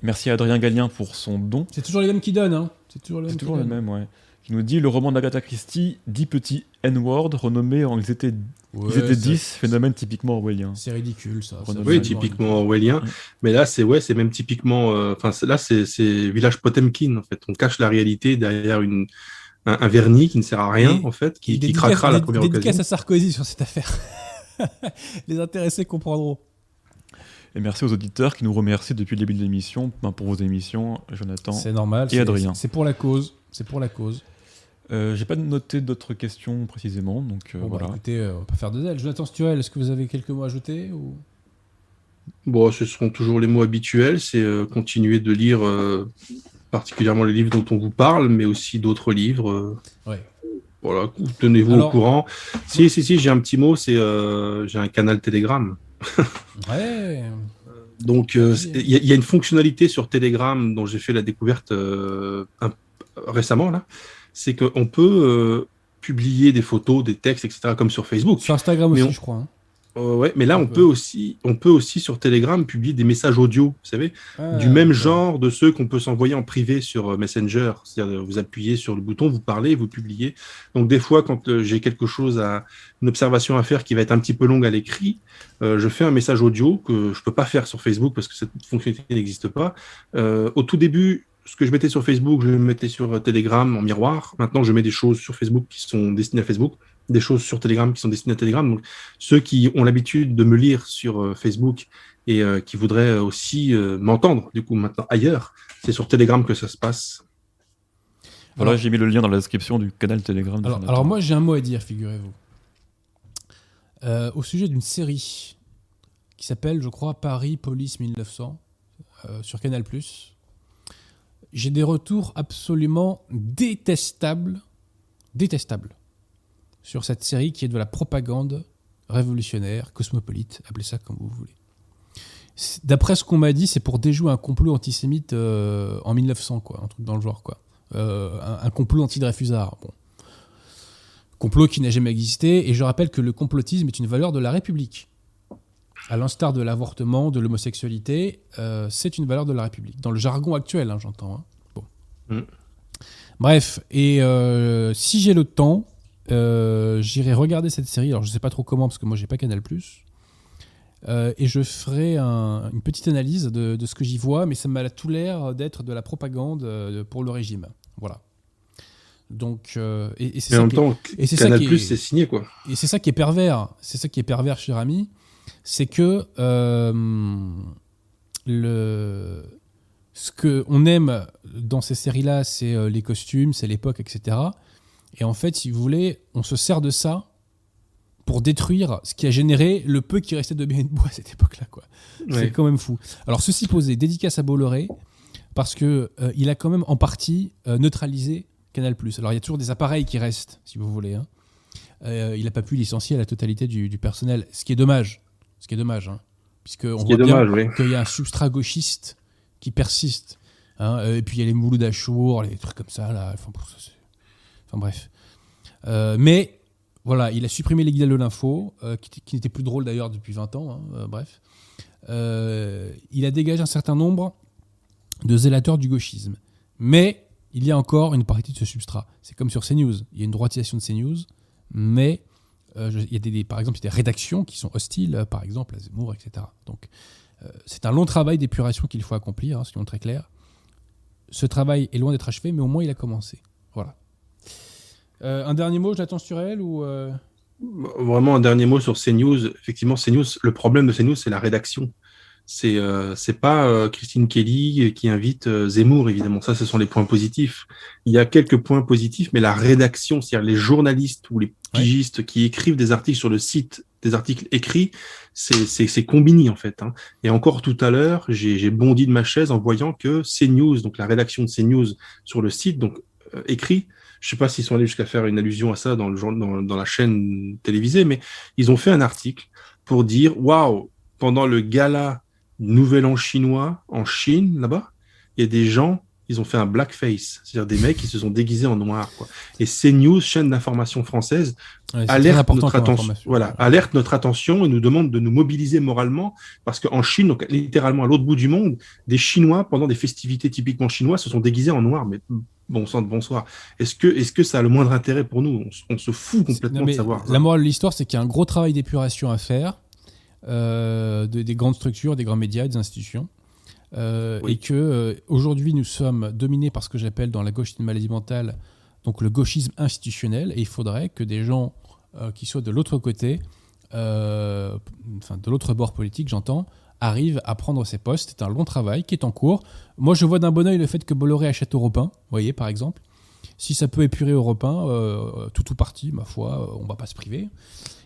Merci à Adrien Gallien pour son don. C'est toujours les mêmes qui donnent, hein. C'est toujours les C'est mêmes. toujours qui le donnent. même, ouais. Qui nous dit le roman d'Agatha Christie, 10 petits N-word, renommés en ils étaient, Ouais, ils étaient c'est- 10, phénomène typiquement orwellien. C'est ridicule ça. ça, Oui, typiquement orwellien. Mais là, c'est ouais, c'est même typiquement. euh, Enfin, là, c'est c'est village Potemkin. En fait, on cache la réalité derrière une un, un vernis qui ne sert à rien, Et- en fait, qui, qui dédicace- craquera la première dédicace occasion. à Sarkozy sur cette affaire. les intéressés comprendront. Et merci aux auditeurs qui nous remercient depuis le début de l'émission ben, pour vos émissions, Jonathan. C'est normal. Et c'est- Adrien. C'est pour la cause. C'est pour la cause. Euh, J'ai pas noté d'autres questions précisément, donc euh, Bon, bah, voilà. écoutez, euh, on va pas faire de zèle. Jonathan Sturel, est-ce que vous avez quelques mots à ajouter ou... Bon, ce seront toujours les mots habituels. C'est euh, continuer de lire euh, particulièrement les livres dont on vous parle, mais aussi d'autres livres. euh, Ouais. Voilà, tenez-vous Alors- au courant. Si, si, si, j'ai un petit mot. C'est euh, j'ai un canal Telegram. Ouais. Donc, euh, il y, a- il y a une fonctionnalité sur Telegram dont j'ai fait la découverte euh, un- récemment là. C'est qu'on peut euh, publier des photos, des textes, etc. comme sur Facebook. Sur Instagram Mais aussi, on- je crois. hein. Euh, ouais, mais là, On on peut. peut aussi, on peut aussi sur Telegram publier des messages audio, vous savez, du Ah, même ouais. genre de ceux qu'on peut s'envoyer en privé sur euh, Messenger. C'est-à-dire, euh, vous appuyez sur le bouton, vous parlez, vous publiez. Donc, des fois, quand euh, j'ai quelque chose à, une observation à faire qui va être un petit peu longue à l'écrit, euh, je fais un message audio que je peux pas faire sur Facebook parce que cette fonctionnalité n'existe pas. Au tout début, ce que je mettais sur Facebook, je le mettais sur euh, Telegram en miroir. Maintenant, je mets des choses sur Facebook qui sont destinées à Facebook, des choses sur Telegram qui sont destinées à Telegram. Donc, ceux qui ont l'habitude de me lire sur euh, Facebook et euh, qui voudraient aussi euh, m'entendre, du coup, maintenant ailleurs, c'est sur Telegram que ça se passe. Voilà, Alors- j'ai mis le lien dans la description du canal Telegram. de Alors, alors moi, j'ai un mot à dire, figurez-vous. Euh, au sujet d'une série qui s'appelle, je crois, Paris Police 1900 euh, sur Canal+. J'ai des retours absolument détestables, détestables, sur cette série qui est de la propagande révolutionnaire, cosmopolite, appelez ça comme vous voulez. D'après ce qu'on m'a dit, c'est pour déjouer un complot antisémite euh, en 1900, quoi, un truc dans le genre, quoi. Euh, un, un complot anti-Dreyfusard. Bon. Complot qui n'a jamais existé, et je rappelle que le complotisme est une valeur de la République. À l'instar de l'avortement, de l'homosexualité, euh, c'est une valeur de la République. Dans le jargon actuel, hein, j'entends. hein. Bon. Mm. Bref, et euh, si j'ai le temps, euh, j'irai regarder cette série. Alors, je sais pas trop comment, parce que moi, j'ai pas Canal+. Et je ferai un- une petite analyse de, de ce que j'y vois, mais ça m'a tout l'air d'être de la propagande pour le régime. Voilà. Donc, euh, et, et c'est Mais en ça même qui est- temps, et c'est ça Canal qui est- Plus, c'est signé quoi. et c'est ça qui est pervers. C'est ça qui est pervers, cher ami. C'est que euh, le ce que on aime dans ces séries-là, c'est euh, les costumes, c'est l'époque, etc. Et en fait, si vous voulez, on se sert de ça pour détruire ce qui a généré le peu qui restait de bien et de bois à cette époque-là, quoi. C'est quand même fou. Alors ceci posé, dédicace à Bolloré parce que euh, il a quand même en partie euh, neutralisé Canal+. Alors il y a toujours des appareils qui restent, si vous voulez. hein. Euh, il n'a pas pu licencier la totalité du, du personnel, ce qui est dommage. Ce qui est dommage, hein, puisque on Ce qui est voit bien oui. qu'il y a un substrat gauchiste qui persiste. hein. Euh, et puis il y a les Mouloud Achour, les trucs comme ça là. Enfin, bref. Euh, mais voilà, il a supprimé les guides de l'info, euh, qui, qui n'était plus drôle d'ailleurs depuis 20 ans. hein, euh, bref. Il a dégagé un certain nombre de zélateurs du gauchisme. Mais il y a encore une partie de ce substrat. C'est comme sur CNews. Il y a une droitisation de CNews, mais euh, je- il y a des, par exemple des rédactions qui sont hostiles, euh, par exemple à Zemmour, etc. Donc euh, c'est un long travail d'épuration qu'il faut accomplir, hein, soyons très clairs. Ce travail est loin d'être achevé, mais au moins il a commencé. Voilà. Un dernier mot, j'attends sur elle ou Vraiment un dernier mot sur CNews. Effectivement, CNews, le problème de CNews, c'est la rédaction. C'est euh, c'est pas euh, Christine Kelly qui invite euh, Zemmour, évidemment. Ça, ce sont les points positifs. Il y a quelques points positifs, mais la rédaction, c'est-à-dire les journalistes ou les pigistes qui écrivent des articles sur le site, des articles écrits, c'est c'est- c'est Combini en fait. hein. Et encore tout à l'heure, j'ai j'ai bondi de ma chaise en voyant que CNews, donc la rédaction de CNews sur le site, donc euh, écrit, je sais pas s'ils sont allés jusqu'à faire une allusion à ça dans, le, dans, dans la chaîne télévisée, mais ils ont fait un article pour dire waouh, pendant le gala Nouvel An chinois en Chine, là-bas, il y a des gens, ils ont fait un blackface, c'est-à-dire des mecs qui se sont déguisés en noir. Quoi. Et CNews, chaîne d'information française, ouais, alerte notre, attention, voilà, alerte notre attention et nous demande de nous mobiliser moralement parce qu'en Chine, donc littéralement à l'autre bout du monde, des Chinois, pendant des festivités typiquement chinoises, se sont déguisés en noir. Mais bon sang de bonsoir. Est-ce que, est-ce que ça a le moindre intérêt pour nous? On, se- on se fout complètement Non, de savoir. La morale de l'histoire, c'est qu'il y a un gros travail d'épuration à faire de- des grandes structures, des grands médias, des institutions. Euh, Oui. Et que euh, aujourd'hui, nous sommes dominés par ce que j'appelle dans la gauche une maladie mentale, donc le gauchisme institutionnel. Et il faudrait que des gens euh, qui soient de l'autre côté, euh, enfin de l'autre bord politique, j'entends, arrivent à prendre ces postes. C'est un long travail qui est en cours. Moi, je vois d'un bon oeil le fait que Bolloré achète Europe 1, vous voyez, par exemple. Si ça peut épurer Europe 1, euh, tout ou partie, ma foi, euh, on va pas se priver.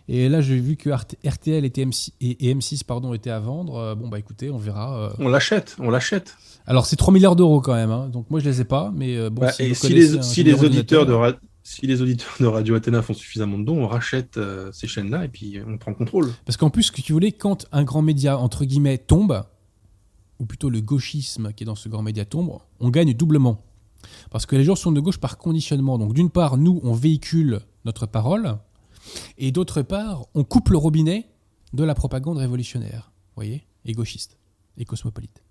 Et là, j'ai vu que RT- RTL et, TM6 et, et M6 pardon, étaient à vendre. Euh, bon, bah écoutez, on verra. euh. On l'achète, on l'achète. Alors, c'est 3 milliards d'euros quand même. hein. Donc, moi, je les ai pas. Mais euh, bon, Bah, si et si les, si auditeurs de donateur, ra- si les auditeurs de Radio Athéna font suffisamment de dons, on rachète euh, ces chaînes-là et puis on prend contrôle. Parce qu'en plus, ce que tu voulais, quand un grand média, entre guillemets, tombe, ou plutôt le gauchisme qui est dans ce grand média tombe, on gagne doublement. Parce que les gens sont de gauche par conditionnement. Donc d'une part, nous, on véhicule notre parole, et d'autre part, on coupe le robinet de la propagande révolutionnaire, vous voyez, et gauchiste, et cosmopolite.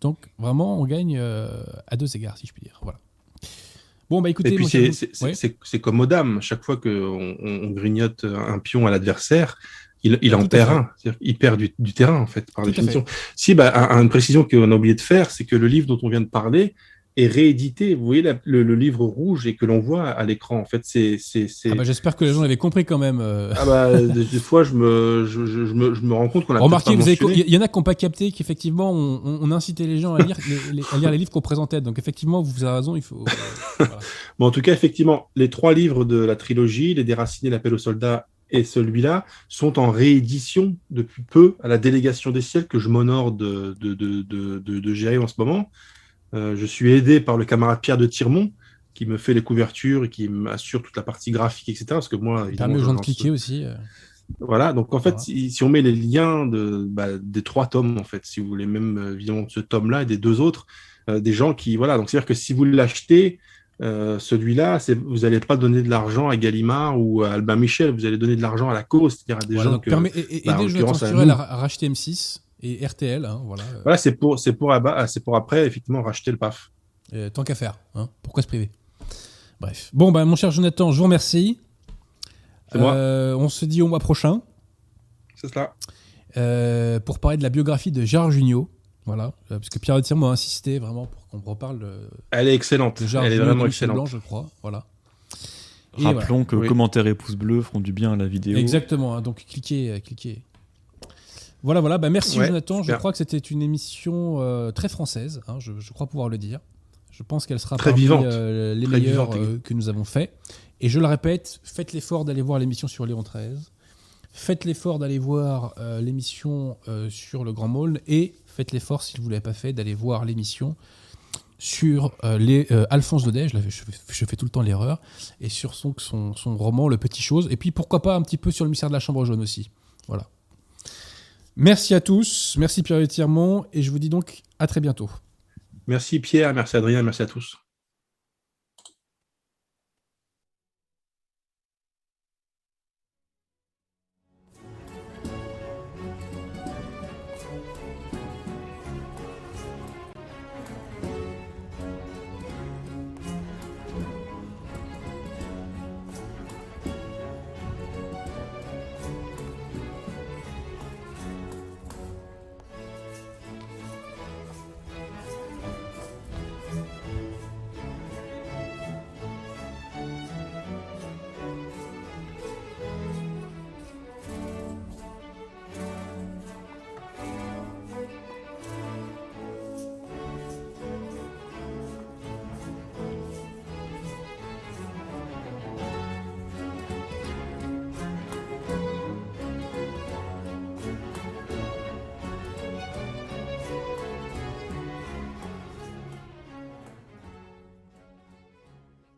Donc vraiment, on gagne euh, à deux égards, si je puis dire. Voilà. Bon, bah écoutez, Et puis c'est- Ouais. comme aux dames, chaque fois qu'on on, on grignote un pion à l'adversaire, il, il Tout en perd fait. un. C'est-à-dire qu'il perd du, du terrain, en fait, par Tout définition. Si, bah, un- une précision qu'on a oublié de faire, c'est que le livre dont on vient de parler est réédité. Vous voyez la- le, le livre rouge et que l'on voit à l'écran. En fait, c'est. Ah bah, J'espère que les gens l'avaient compris quand même. euh. Ah bah, des, fois, je me, je, je- je me, je me rends compte qu'on a Remarquez, vous pas avez- mentionné. il y en a qui n'ont pas capté qu'effectivement, on, on- on incitait les gens à lire les, les- à lire les livres qu'on présentait. Donc effectivement, vous avez raison, il faut. euh, voilà. Bon, en tout cas, effectivement, les trois livres de la trilogie, Les Déracinés, L'Appel aux soldats et celui-là, sont en réédition depuis peu à la délégation des ciels que je m'honore de, de, de- de gérer en ce moment. Euh, je suis aidé par le camarade Pierre de Tirmont qui me fait les couvertures et qui m'assure toute la partie graphique, etc. Parce que moi, évidemment, permet aux gens de cliquer aussi. euh. Voilà, donc en fait, Voilà. si, si on met les liens de, bah, des trois tomes, en fait, si vous voulez, même euh, évidemment de ce tome-là et des deux autres, euh, des gens qui, voilà, donc c'est-à-dire que si vous l'achetez, euh, celui-là, vous n'allez pas donner de l'argent à Gallimard ou à Albin Michel, vous allez donner de l'argent à la cause, c'est-à-dire à des Voilà, gens que. permet, et, bah, aider Jonathan à racheter M6 et RTL. hein, voilà. euh, Voilà, c'est pour, c'est pour, c'est pour après, effectivement, racheter le PAF. euh, tant qu'à faire. hein. Pourquoi se priver? Bref. Bon, bah, mon cher Jonathan, je vous remercie. C'est moi. Euh, on se dit au mois prochain C'est cela. euh, pour parler de la biographie de Gérard Jugnot. Voilà, Euh, parce que Pierre Etienne m'a insisté vraiment pour qu'on reparle de, Elle est excellente. Gérard Elle est vraiment excellente. Blanc, je crois. Voilà. Et Rappelons que Oui. commentaires et pouces bleus feront du bien à la vidéo. Exactement, hein, donc cliquez, euh, cliquez. Voilà, voilà, bah merci Ouais, Jonathan. Je crois que c'était une émission euh, très française, hein, je, je crois pouvoir le dire. Je pense qu'elle sera Très parmi vivante. euh, les Très meilleures vivante, euh, que nous avons fait. Et je le répète, faites l'effort d'aller voir l'émission sur Léon XIII. Faites l'effort d'aller voir l'émission sur le Grand Mall. Et faites l'effort, si vous ne l'avez pas fait, d'aller voir l'émission sur euh, les, euh, Alphonse Daudet. Je, je, fais- je fais tout le temps l'erreur. Et sur son, son, son roman Le Petit Chose. Et puis pourquoi pas un petit peu sur le mystère de la Chambre jaune aussi. Voilà. Merci à tous. Merci Pierre Tirmont. Et je vous dis donc à très bientôt. Merci Pierre, merci Adrien, merci à tous.